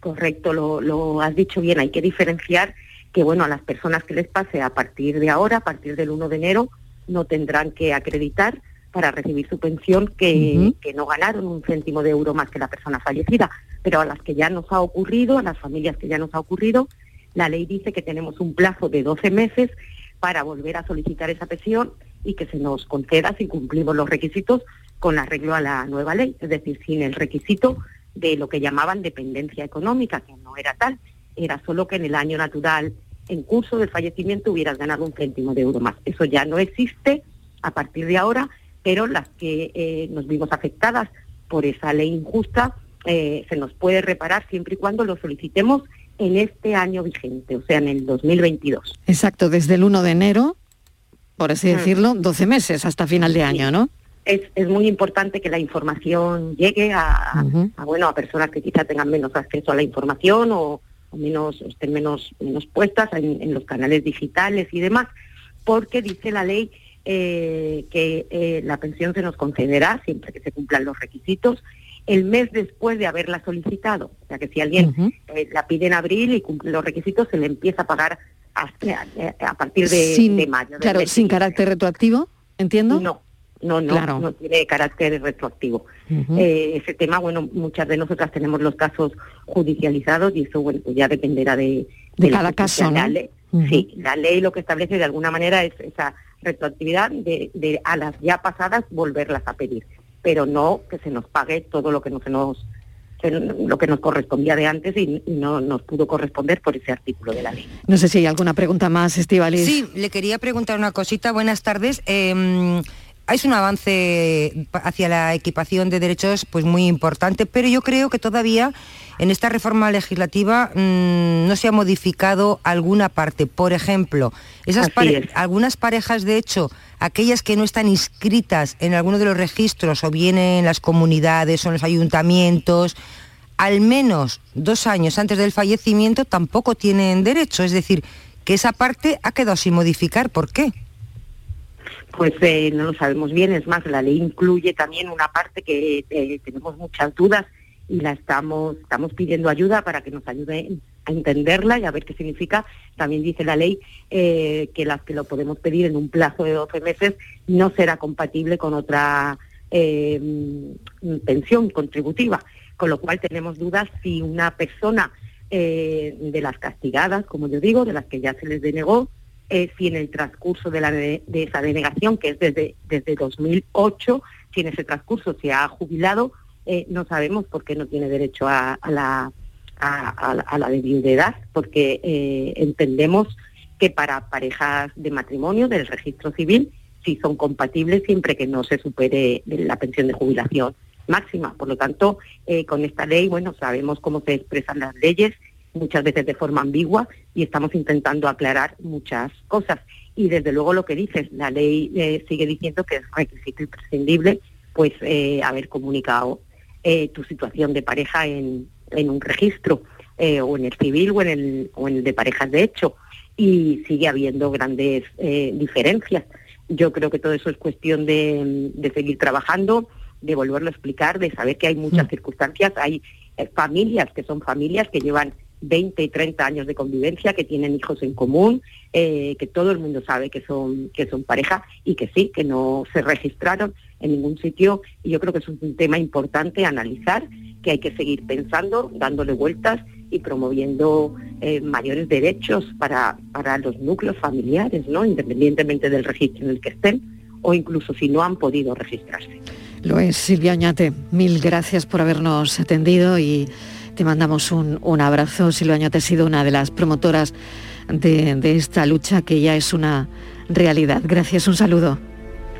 Correcto, lo, lo has dicho bien, hay que diferenciar que bueno, a las personas que les pase a partir de ahora, a partir del 1 de enero, no tendrán que acreditar para recibir su pensión que, no ganaron un céntimo de euro más que la persona fallecida. Pero a las que ya nos ha ocurrido, a las familias que ya nos ha ocurrido, la ley dice que tenemos un plazo de 12 meses para volver a solicitar esa pensión y que se nos conceda si cumplimos los requisitos con arreglo a la nueva ley, es decir, sin el requisito de lo que llamaban dependencia económica, que no era tal, era solo que en el año natural en curso del fallecimiento hubieras ganado un céntimo de euro más. Eso ya no existe a partir de ahora, pero las que eh, nos vimos afectadas por esa ley injusta eh, se nos puede reparar siempre y cuando lo solicitemos en este año vigente, o sea, en el 2022. Exacto, desde el 1 de enero, por así decirlo, 12 meses hasta final de año, ¿no? Es, es muy importante que la información llegue a, a, bueno a personas que quizá tengan menos acceso a la información o, o menos estén menos menos puestas en, en los canales digitales y demás, porque dice la ley eh, que eh, la pensión se nos concederá siempre que se cumplan los requisitos el mes después de haberla solicitado. O sea que si alguien eh, la pide en abril y cumple los requisitos, se le empieza a pagar hasta- eh, a, partir de, sin, de mayo. claro, mes sin carácter retroactivo, entiendo. No, no, no, Claro. no tiene carácter retroactivo. Eh, ese tema, bueno, muchas de nosotras tenemos los casos judicializados y eso, bueno, pues ya dependerá de, cada caso, La ley-. Sí, la ley lo que establece de alguna manera es esa retroactividad de, de a las ya pasadas volverlas a pedir, pero no que se nos pague todo lo que no se nos se- lo que nos correspondía de antes y, y no nos pudo corresponder por ese artículo de la ley. No sé si hay alguna pregunta más, Estivaliz. Sí, le quería preguntar una cosita. Buenas tardes. Eh, es un avance hacia la equipación de derechos pues muy importante, pero yo creo que todavía en esta reforma legislativa mm, no se ha modificado alguna parte. Por ejemplo, esas Así pare- es. algunas parejas, de hecho, aquellas que no están inscritas en alguno de los registros o bien en las comunidades o en los ayuntamientos, al menos dos años antes del fallecimiento tampoco tienen derecho. Es decir, que esa parte ha quedado sin modificar. ¿Por qué? Pues eh, no lo sabemos bien, es más, la ley incluye también una parte que eh, tenemos muchas dudas y la estamos, estamos pidiendo ayuda para que nos ayuden a entenderla y a ver qué significa. También dice la ley eh, que las que lo podemos pedir en un plazo de 12 meses no será compatible con otra mm, pensión contributiva, con lo cual tenemos dudas si una persona eh, de las castigadas, como yo digo, de las que ya se les denegó, eh, si en el transcurso de, la de, de esa denegación, que es desde, desde 2008, si en ese transcurso se ha jubilado, eh, no sabemos por qué no tiene derecho a, a la, a, a a la de viudedad, porque eh, entendemos que para parejas de matrimonio del registro civil sí son compatibles siempre que no se supere la pensión de jubilación máxima. Por lo tanto, eh, con esta ley, bueno, sabemos cómo se expresan las leyes, muchas veces de forma ambigua, y estamos intentando aclarar muchas cosas. Y desde luego lo que dices, la ley eh, sigue diciendo que es requisito imprescindible pues eh, haber comunicado eh, tu situación de pareja en, en un registro, eh, o en el civil o en el, o en el de parejas de hecho, y sigue habiendo grandes eh, diferencias. Yo creo que todo eso es cuestión de, de seguir trabajando, de volverlo a explicar, de saber que hay muchas circunstancias, hay eh, familias que son familias que llevan 20 y 30 años de convivencia, que tienen hijos en común, eh, que todo el mundo sabe que son, que son pareja y que sí, que no se registraron en ningún sitio. Y yo creo que es un tema importante analizar, que hay que seguir pensando, dándole vueltas y promoviendo eh, mayores derechos para, para los núcleos familiares, ¿no? independientemente del registro en el que estén o incluso si no han podido registrarse. Lo es, Silvia Oñate. Mil gracias por habernos atendido y te mandamos un, un abrazo. Silvia Oñate ha sido una de las promotoras de esta lucha que ya es una realidad. Gracias, un saludo.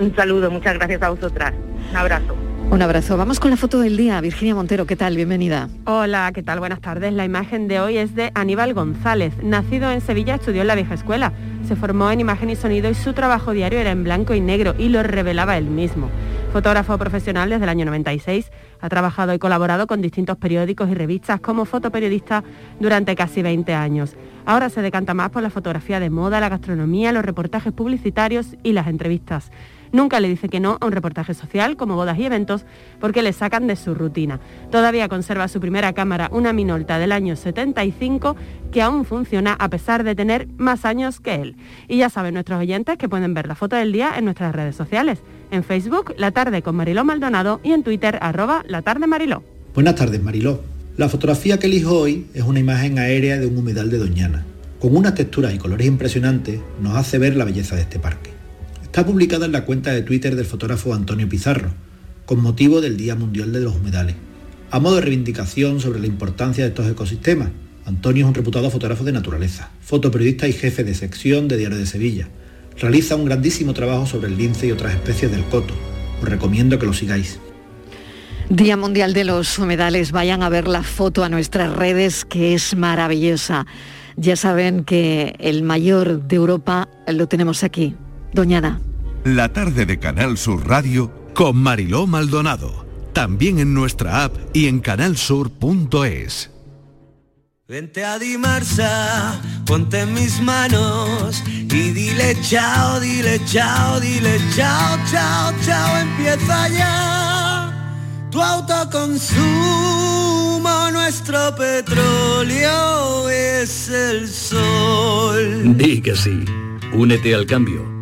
Un saludo, muchas gracias a vosotras. Un abrazo. Un abrazo. Vamos con la foto del día. Virginia Montero, ¿qué tal? Bienvenida. Hola, ¿qué tal? Buenas tardes. La imagen de hoy es de Aníbal González. Nacido en Sevilla, estudió en la vieja escuela. Se formó en imagen y sonido y su trabajo diario era en blanco y negro y lo revelaba él mismo. Fotógrafo profesional desde el año 96, ha trabajado y colaborado con distintos periódicos y revistas como fotoperiodista durante casi 20 años. Ahora se decanta más por la fotografía de moda, la gastronomía, los reportajes publicitarios y las entrevistas. Nunca le dice que no a un reportaje social como bodas y eventos porque le sacan de su rutina. Todavía conserva su primera cámara, una Minolta del año 75, que aún funciona a pesar de tener más años que él. Y ya saben nuestros oyentes que pueden ver la foto del día en nuestras redes sociales. En Facebook, La Tarde con Mariló Maldonado y en Twitter, arroba La Tarde Mariló. Buenas tardes, Mariló. La fotografía que elijo hoy es una imagen aérea de un humedal de Doñana. Con unas texturas y colores impresionantes nos hace ver la belleza de este parque. Está publicada en la cuenta de Twitter del fotógrafo Antonio Pizarro, con motivo del Día Mundial de los Humedales. A modo de reivindicación sobre la importancia de estos ecosistemas, Antonio es un reputado fotógrafo de naturaleza, fotoperiodista y jefe de sección de Diario de Sevilla. Realiza un grandísimo trabajo sobre el lince y otras especies del coto. Os recomiendo que lo sigáis. Día Mundial de los Humedales. Vayan a ver la foto a nuestras redes, que es maravillosa. Ya saben que el mayor de Europa lo tenemos aquí, Doñana. La tarde de Canal Sur Radio con Mariló Maldonado. También en nuestra app y en canalsur.es. Vente a Dimarsa, ponte en mis manos y dile chao, dile chao, dile chao, chao, chao, empieza ya tu autoconsumo, nuestro petróleo es el sol. Di que sí. Únete al cambio.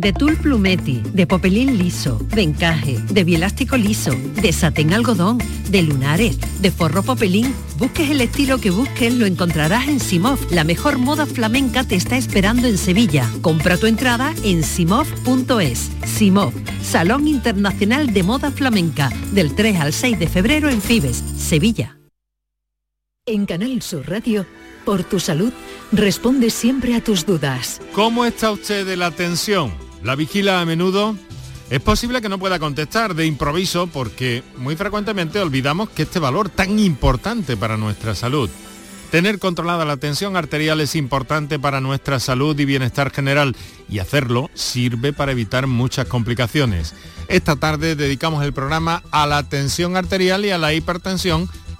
De tul plumeti, de popelín liso, de encaje, de bielástico liso, de satén algodón, de lunares, de forro popelín. Busques el estilo que busques, lo encontrarás en Simov. La mejor moda flamenca te está esperando en Sevilla. Compra tu entrada en simov.es. Simov, Salón Internacional de Moda Flamenca, del 3 al 6 de febrero en Fibes, Sevilla. En Canal Sur Radio, por tu salud, responde siempre a tus dudas. ¿Cómo está usted de la tensión? ¿La vigila a menudo? Es posible que no pueda contestar de improviso porque muy frecuentemente olvidamos que este valor tan importante para nuestra salud. Tener controlada la tensión arterial es importante para nuestra salud y bienestar general y hacerlo sirve para evitar muchas complicaciones. Esta tarde dedicamos el programa a la tensión arterial y a la hipertensión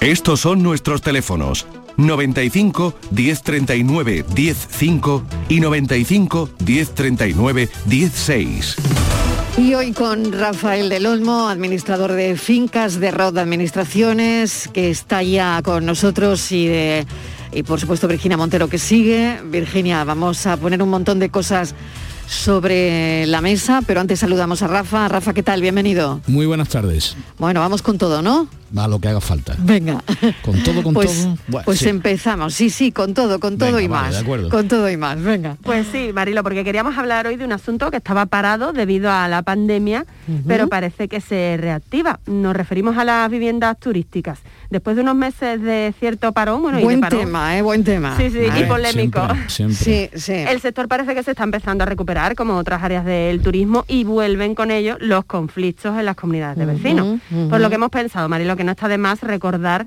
Estos son nuestros teléfonos 95 1039 105 y 95 1039 16. Y hoy con Rafael del Olmo, administrador de fincas de Rod Administraciones, que está ya con nosotros y de y por supuesto Virginia Montero que sigue. Virginia, vamos a poner un montón de cosas sobre la mesa, pero antes saludamos a Rafa. Rafa, ¿qué tal? Bienvenido. Muy buenas tardes. Bueno, vamos con todo, ¿no? A lo que haga falta. Venga. Con todo, con pues, todo. Bueno, pues sí. empezamos, sí, sí, con todo, con todo Venga, y vale, más. de acuerdo. Con todo y más, venga. Pues sí, Marilo, porque queríamos hablar hoy de un asunto que estaba parado debido a la pandemia, pero parece que se reactiva. Nos referimos a las viviendas turísticas. Después de unos meses de cierto parón, bueno, y de Buen parón- tema, ¿eh? Buen tema. Sí, sí, y polémico. Sí, sí. El sector parece que se está empezando a recuperar, como otras áreas del turismo, y vuelven con ello los conflictos en las comunidades de vecinos. Por lo que hemos pensado, Marilo, que no está de más recordar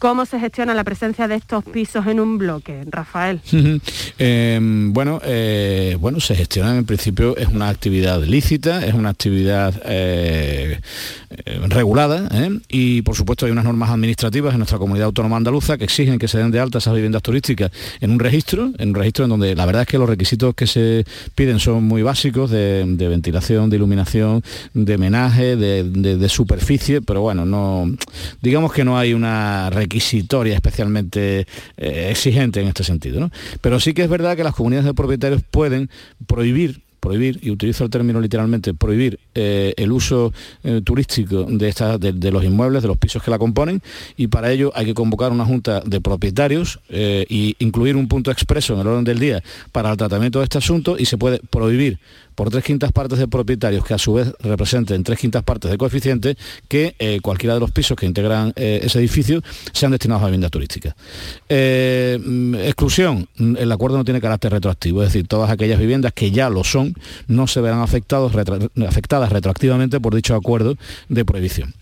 ¿Cómo se gestiona la presencia de estos pisos en un bloque, Rafael? [laughs] Em, bueno, eh, bueno, se gestiona en principio, es una actividad lícita, es una actividad eh, eh, regulada y por supuesto hay unas normas administrativas en nuestra comunidad autónoma andaluza que exigen que se den de alta esas viviendas turísticas en un registro, en un registro en donde la verdad es que los requisitos que se piden son muy básicos de, ventilación, de iluminación, de menaje, de, superficie, pero bueno, no digamos que no hay una requisitoria especialmente exigente en este sentido. ¿no? Pero sí que es verdad que las comunidades de propietarios pueden prohibir prohibir, y utilizo el término literalmente, prohibir eh, el uso eh, turístico de, de, los inmuebles, de los pisos que la componen, y para ello hay que convocar una junta de propietarios e incluir un punto expreso en el orden del día para el tratamiento de este asunto y se puede prohibir por tres quintas partes de propietarios que a su vez representen tres quintas partes de coeficiente que cualquiera de los pisos que integran ese edificio sean destinados a viviendas turísticas. Eh, mm, exclusión, el acuerdo no tiene carácter retroactivo, es decir, todas aquellas viviendas que ya lo son no se verán afectados, afectadas retroactivamente por dicho acuerdo de prohibición.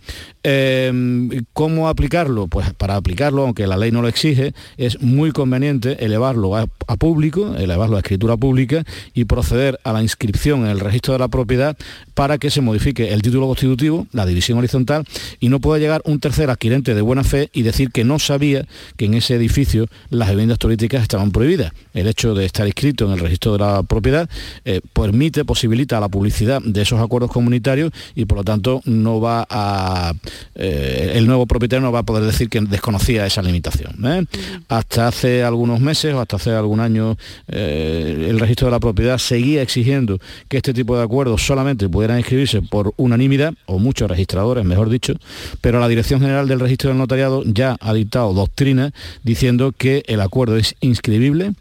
¿Cómo aplicarlo? Pues para aplicarlo, aunque la ley no lo exige, es muy conveniente elevarlo a público, elevarlo a escritura pública y proceder a la inscripción en el registro de la propiedad para que se modifique el título constitutivo, la división horizontal, y no pueda llegar un tercer adquirente de buena fe y decir que no sabía que en ese edificio las viviendas turísticas estaban prohibidas. El hecho de estar inscrito en el registro de la propiedad eh, permite, posibilita la publicidad de esos acuerdos comunitarios y por lo tanto no va a eh, el nuevo propietario no va a poder decir que desconocía esa limitación. ¿eh? Hasta hace algunos meses o hasta hace algún año el registro de la propiedad seguía exigiendo que este tipo de acuerdos solamente pudieran inscribirse por unanimidad, o muchos registradores, mejor dicho, pero la Dirección General del Registro del Notariado ya ha dictado doctrina diciendo que el acuerdo es inscribible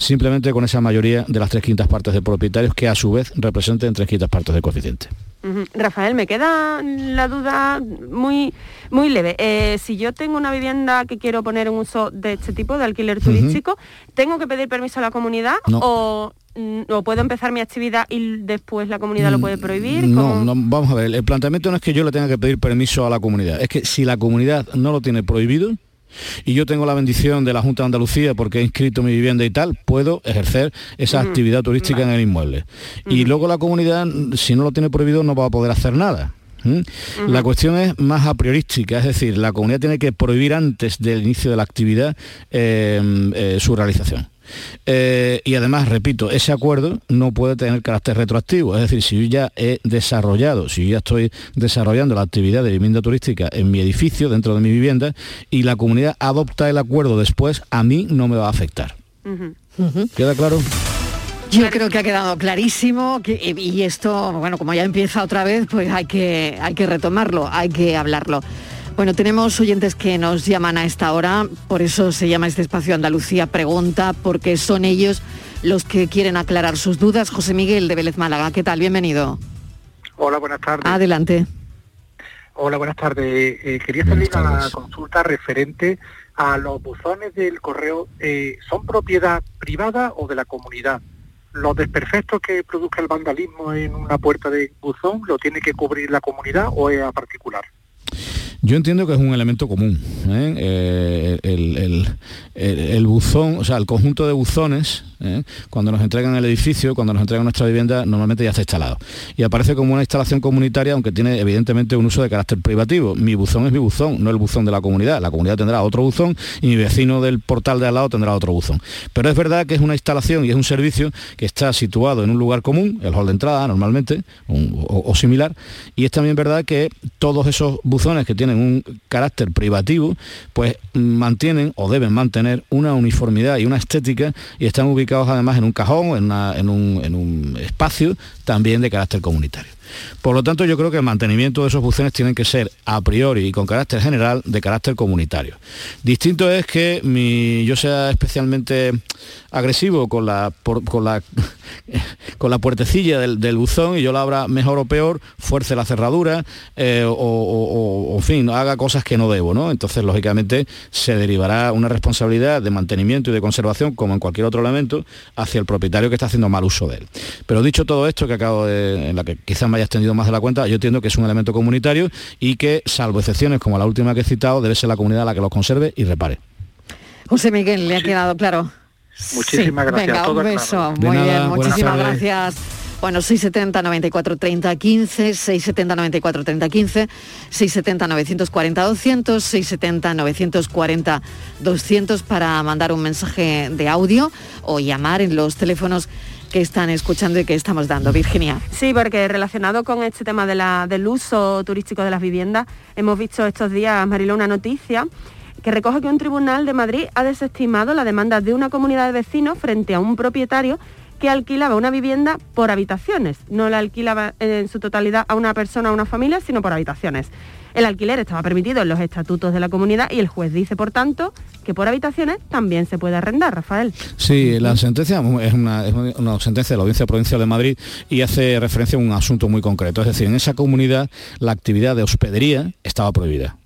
simplemente con esa mayoría de las tres quintas partes de propietarios que a su vez representen tres quintas partes de coeficiente. Rafael, me queda la duda muy, muy leve. Eh, si yo tengo una vivienda que quiero poner en uso de este tipo de alquiler turístico, ¿tengo que pedir permiso a la comunidad o Mm, o puedo empezar mi actividad y después la comunidad lo puede mm, prohibir? No, no, vamos a ver, el planteamiento no es que yo le tenga que pedir permiso a la comunidad, es que si la comunidad no lo tiene prohibido, y yo tengo la bendición de la Junta de Andalucía porque he inscrito mi vivienda y tal, puedo ejercer esa actividad turística en el inmueble. Y luego la comunidad, si no lo tiene prohibido, no va a poder hacer nada. La cuestión es más a priorística, es decir, la comunidad tiene que prohibir antes del inicio de la actividad eh, eh, su realización. Eh, y además, repito, ese acuerdo no puede tener carácter retroactivo. Es decir, si yo ya he desarrollado, si yo ya estoy desarrollando la actividad de vivienda turística en mi edificio, dentro de mi vivienda, y la comunidad adopta el acuerdo después, a mí no me va a afectar. ¿Queda claro? Yo creo que ha quedado clarísimo y esto, bueno, como ya empieza otra vez, pues hay que, hay que retomarlo, hay que hablarlo. Bueno, tenemos oyentes que nos llaman a esta hora, por eso se llama este espacio Andalucía Pregunta, porque son ellos los que quieren aclarar sus dudas. José Miguel de Vélez Málaga, ¿qué tal? Bienvenido. Hola, buenas tardes. Adelante. Hola, buenas tardes. Eh, quería salir a la consulta referente a los buzones del correo. Eh, ¿Son propiedad privada o de la comunidad? ¿Los desperfectos que produzca el vandalismo en una puerta de buzón lo tiene que cubrir la comunidad o es a particular? Yo entiendo que es un elemento común. ¿eh? Eh, el, buzón, o sea, el conjunto de buzones, ¿eh? cuando nos entregan el edificio, cuando nos entregan nuestra vivienda, normalmente ya está instalado. Y aparece como una instalación comunitaria, aunque tiene evidentemente un uso de carácter privativo. Mi buzón es mi buzón, no el buzón de la comunidad. La comunidad tendrá otro buzón y mi vecino del portal de al lado tendrá otro buzón. Pero es verdad que es una instalación y es un servicio que está situado en un lugar común, el hall de entrada normalmente, o similar, y es también verdad que todos esos buzones que tienen en un carácter privativo, pues mantienen o deben mantener una uniformidad y una estética y están ubicados además en un cajón, en un espacio también de carácter comunitario. Por lo tanto, yo creo que el mantenimiento de esos buzones tienen que ser a priori y con carácter general de carácter comunitario. Distinto es que yo sea especialmente agresivo con la, con la, [laughs] con la puertecilla del, buzón y yo la abra mejor o peor, fuerce la cerradura eh, o, en fin, haga cosas que no debo, ¿no? Entonces, lógicamente, se derivará una responsabilidad de mantenimiento y de conservación, como en cualquier otro elemento, hacia el propietario que está haciendo mal uso de él. Pero dicho todo esto, que acabo de, en la que quizás me haya extendido más de la cuenta, yo entiendo que es un elemento comunitario y que, salvo excepciones como la última que he citado, debe ser la comunidad la que los conserve y repare. José Miguel, le ha quedado claro. Muchísimas gracias. Venga, un beso. Muy bien, muchísimas gracias. Bueno, 670 94 30 15, 670 94 30 15, 670 940 200, 670 940 200 para mandar un mensaje de audio o llamar en los teléfonos que están escuchando y que estamos dando. Virginia. Sí, porque relacionado con este tema de la, del uso turístico de las viviendas, hemos visto estos días, Marilo, una noticia que recoge que un tribunal de Madrid ha desestimado la demanda de una comunidad de vecinos frente a un propietario que alquilaba una vivienda por habitaciones. No la alquilaba en su totalidad a una persona a una familia, sino por habitaciones. El alquiler estaba permitido en los estatutos de la comunidad y el juez dice, por tanto, que por habitaciones también se puede arrendar, Rafael. Sí, la sentencia es una, es una, sentencia de la Audiencia Provincial de Madrid y hace referencia a un asunto muy concreto. Es decir, en esa comunidad la actividad de hospedería estaba prohibida.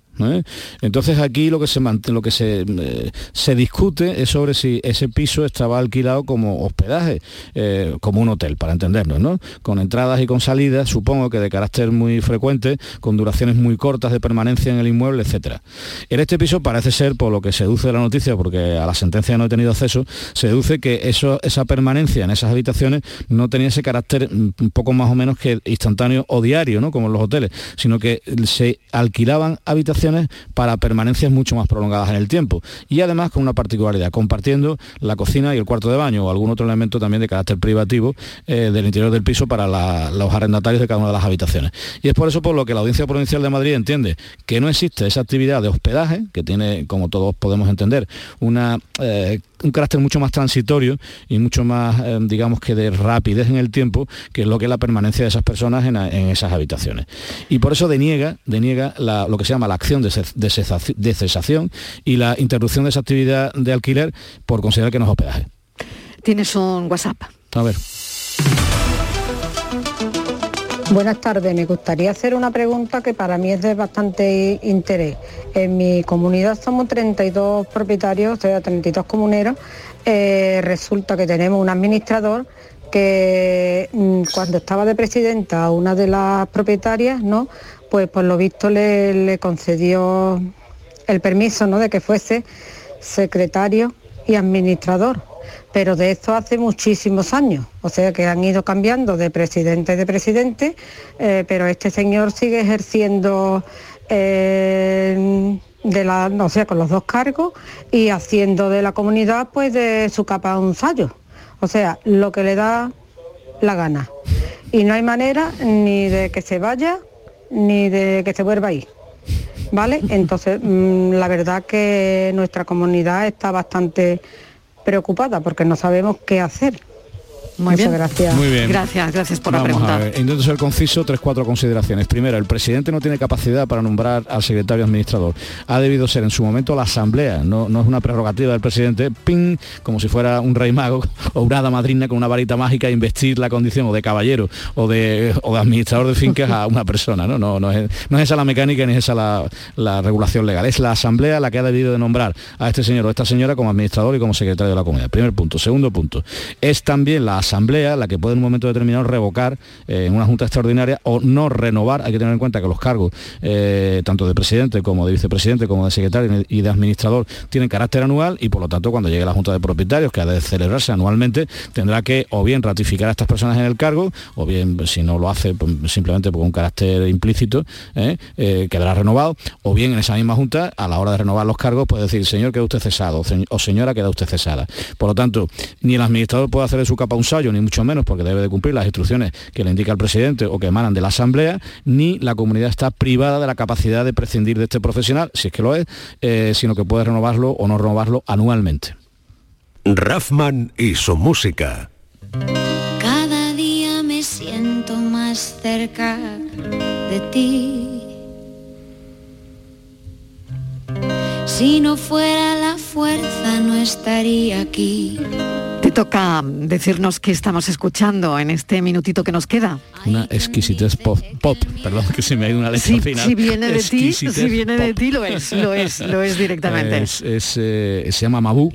Entonces aquí lo que se lo que se, eh, se, discute es sobre si ese piso estaba alquilado como hospedaje, eh, como un hotel, para entendernos, ¿no? Con entradas y con salidas, supongo que de carácter muy frecuente, con duraciones muy cortas de permanencia en el inmueble, etcétera. En este piso parece ser, por lo que se deduce de la noticia, porque a la sentencia no he tenido acceso, se deduce que eso, esa permanencia en esas habitaciones no tenía ese carácter mm, un poco más o menos que instantáneo o diario, ¿no? Como en los hoteles, sino que se alquilaban habitaciones para permanencias mucho más prolongadas en el tiempo. Y además con una particularidad, compartiendo la cocina y el cuarto de baño o algún otro elemento también de carácter privativo eh, del interior del piso para los arrendatarios de cada una de las habitaciones. Y es por eso por lo que la Audiencia Provincial de Madrid entiende que no existe esa actividad de hospedaje, que tiene, como todos podemos entender, una eh, un carácter mucho más transitorio y mucho más, eh, digamos que de rapidez en el tiempo, que es lo que es la permanencia de esas personas en, esas habitaciones. Y por eso deniega, deniega lo que se llama la acción de, cesación y la interrupción de esa actividad de alquiler por considerar que no es hospedaje. Tienes un WhatsApp. A ver. Buenas tardes, me gustaría hacer una pregunta que para mí es de bastante interés. En mi comunidad somos 32 propietarios, o sea, 32 comuneros. Eh, resulta que tenemos un administrador que mm, cuando estaba de presidenta una de las propietarias, ¿no? Pues por lo visto le, concedió el permiso ¿no? de que fuese secretario y administrador pero de esto hace muchísimos años, o sea que han ido cambiando de presidente de presidente, eh, pero este señor sigue ejerciendo eh, de la, o sea, con los dos cargos y haciendo de la comunidad pues de su capa un sallo, o sea, lo que le da la gana. Y no hay manera ni de que se vaya ni de que se vuelva ahí. ¿Vale? Entonces, mm, la verdad que nuestra comunidad está bastante preocupada porque no sabemos qué hacer. Muy bien. gracias. Muy bien. Gracias, gracias por la pregunta. intento ser conciso, tres, cuatro consideraciones. Primero, el presidente no tiene capacidad para nombrar al secretario administrador. Ha debido ser en su momento la asamblea, no, no es una prerrogativa del presidente, ping, como si fuera un rey mago [laughs] o una hada madrina con una varita mágica investir la condición o de caballero o de, o administrador de fincas a una persona. No, no, no, es, no es esa la mecánica ni es esa la, la regulación legal. Es la asamblea la que ha debido de nombrar a este señor o esta señora como administrador y como secretario de la comunidad. Primer punto. Segundo punto. Es también la asamblea la que puede en un momento determinado revocar eh, en una junta extraordinaria o no renovar. Hay que tener en cuenta que los cargos, eh, tanto de presidente como de vicepresidente, como de secretario y de administrador, tienen carácter anual y por lo tanto cuando llegue la junta de propietarios, que ha de celebrarse anualmente, tendrá que o bien ratificar a estas personas en el cargo, o bien si no lo hace pues, simplemente por un carácter implícito, eh, quedará renovado, o bien en esa misma junta, a la hora de renovar los cargos, puede decir, señor, queda usted cesado, o señora, queda usted cesada. Por lo tanto, ni el administrador puede hacer de su capa un sallo, ni mucho menos porque debe de cumplir las instrucciones que le indica el presidente o que emanan de la Asamblea, ni la comunidad está privada de la capacidad de prescindir de este profesional, si es que lo es, eh, sino que puede renovarlo o no renovarlo anualmente. Raffman y su música. Cada día me siento más cerca de ti. Si no fuera la fuerza no estaría aquí toca decirnos qué estamos escuchando en este minutito que nos queda. Una exquisitez pop, pop perdón que se me ha ido una letra final. Si viene de ti, si viene de ti lo es, lo es, lo es directamente. Es, eh, se llama Mabú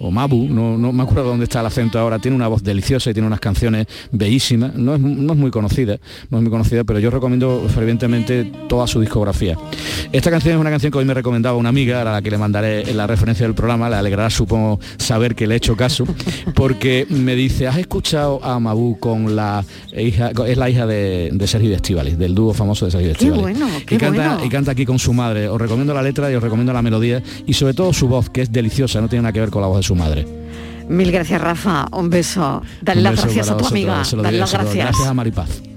o Mabu, no, no me acuerdo dónde está el acento ahora, tiene una voz deliciosa y tiene unas canciones bellísimas, no es, no es muy conocida, no es muy conocida, pero yo recomiendo fervientemente toda su discografía. Esta canción es una canción que hoy me recomendaba una amiga, a la que le mandaré la referencia del programa, le alegrará supongo saber que le he hecho caso, porque me dice, ¿has escuchado a Mabu con la hija, es la hija de, de Sergio Estivalis, del dúo famoso de Sergio Estivalis? bueno, y, canta, bueno. y canta aquí con su madre. Os recomiendo la letra y os recomiendo la melodía y sobre todo su voz, que es deliciosa, no tiene nada que ver con la voz de su madre. Mil gracias, Rafa. Un beso. Dale Un las beso gracias a tu vosotros, amiga. Dale las gracias. Gracias a Maripaz.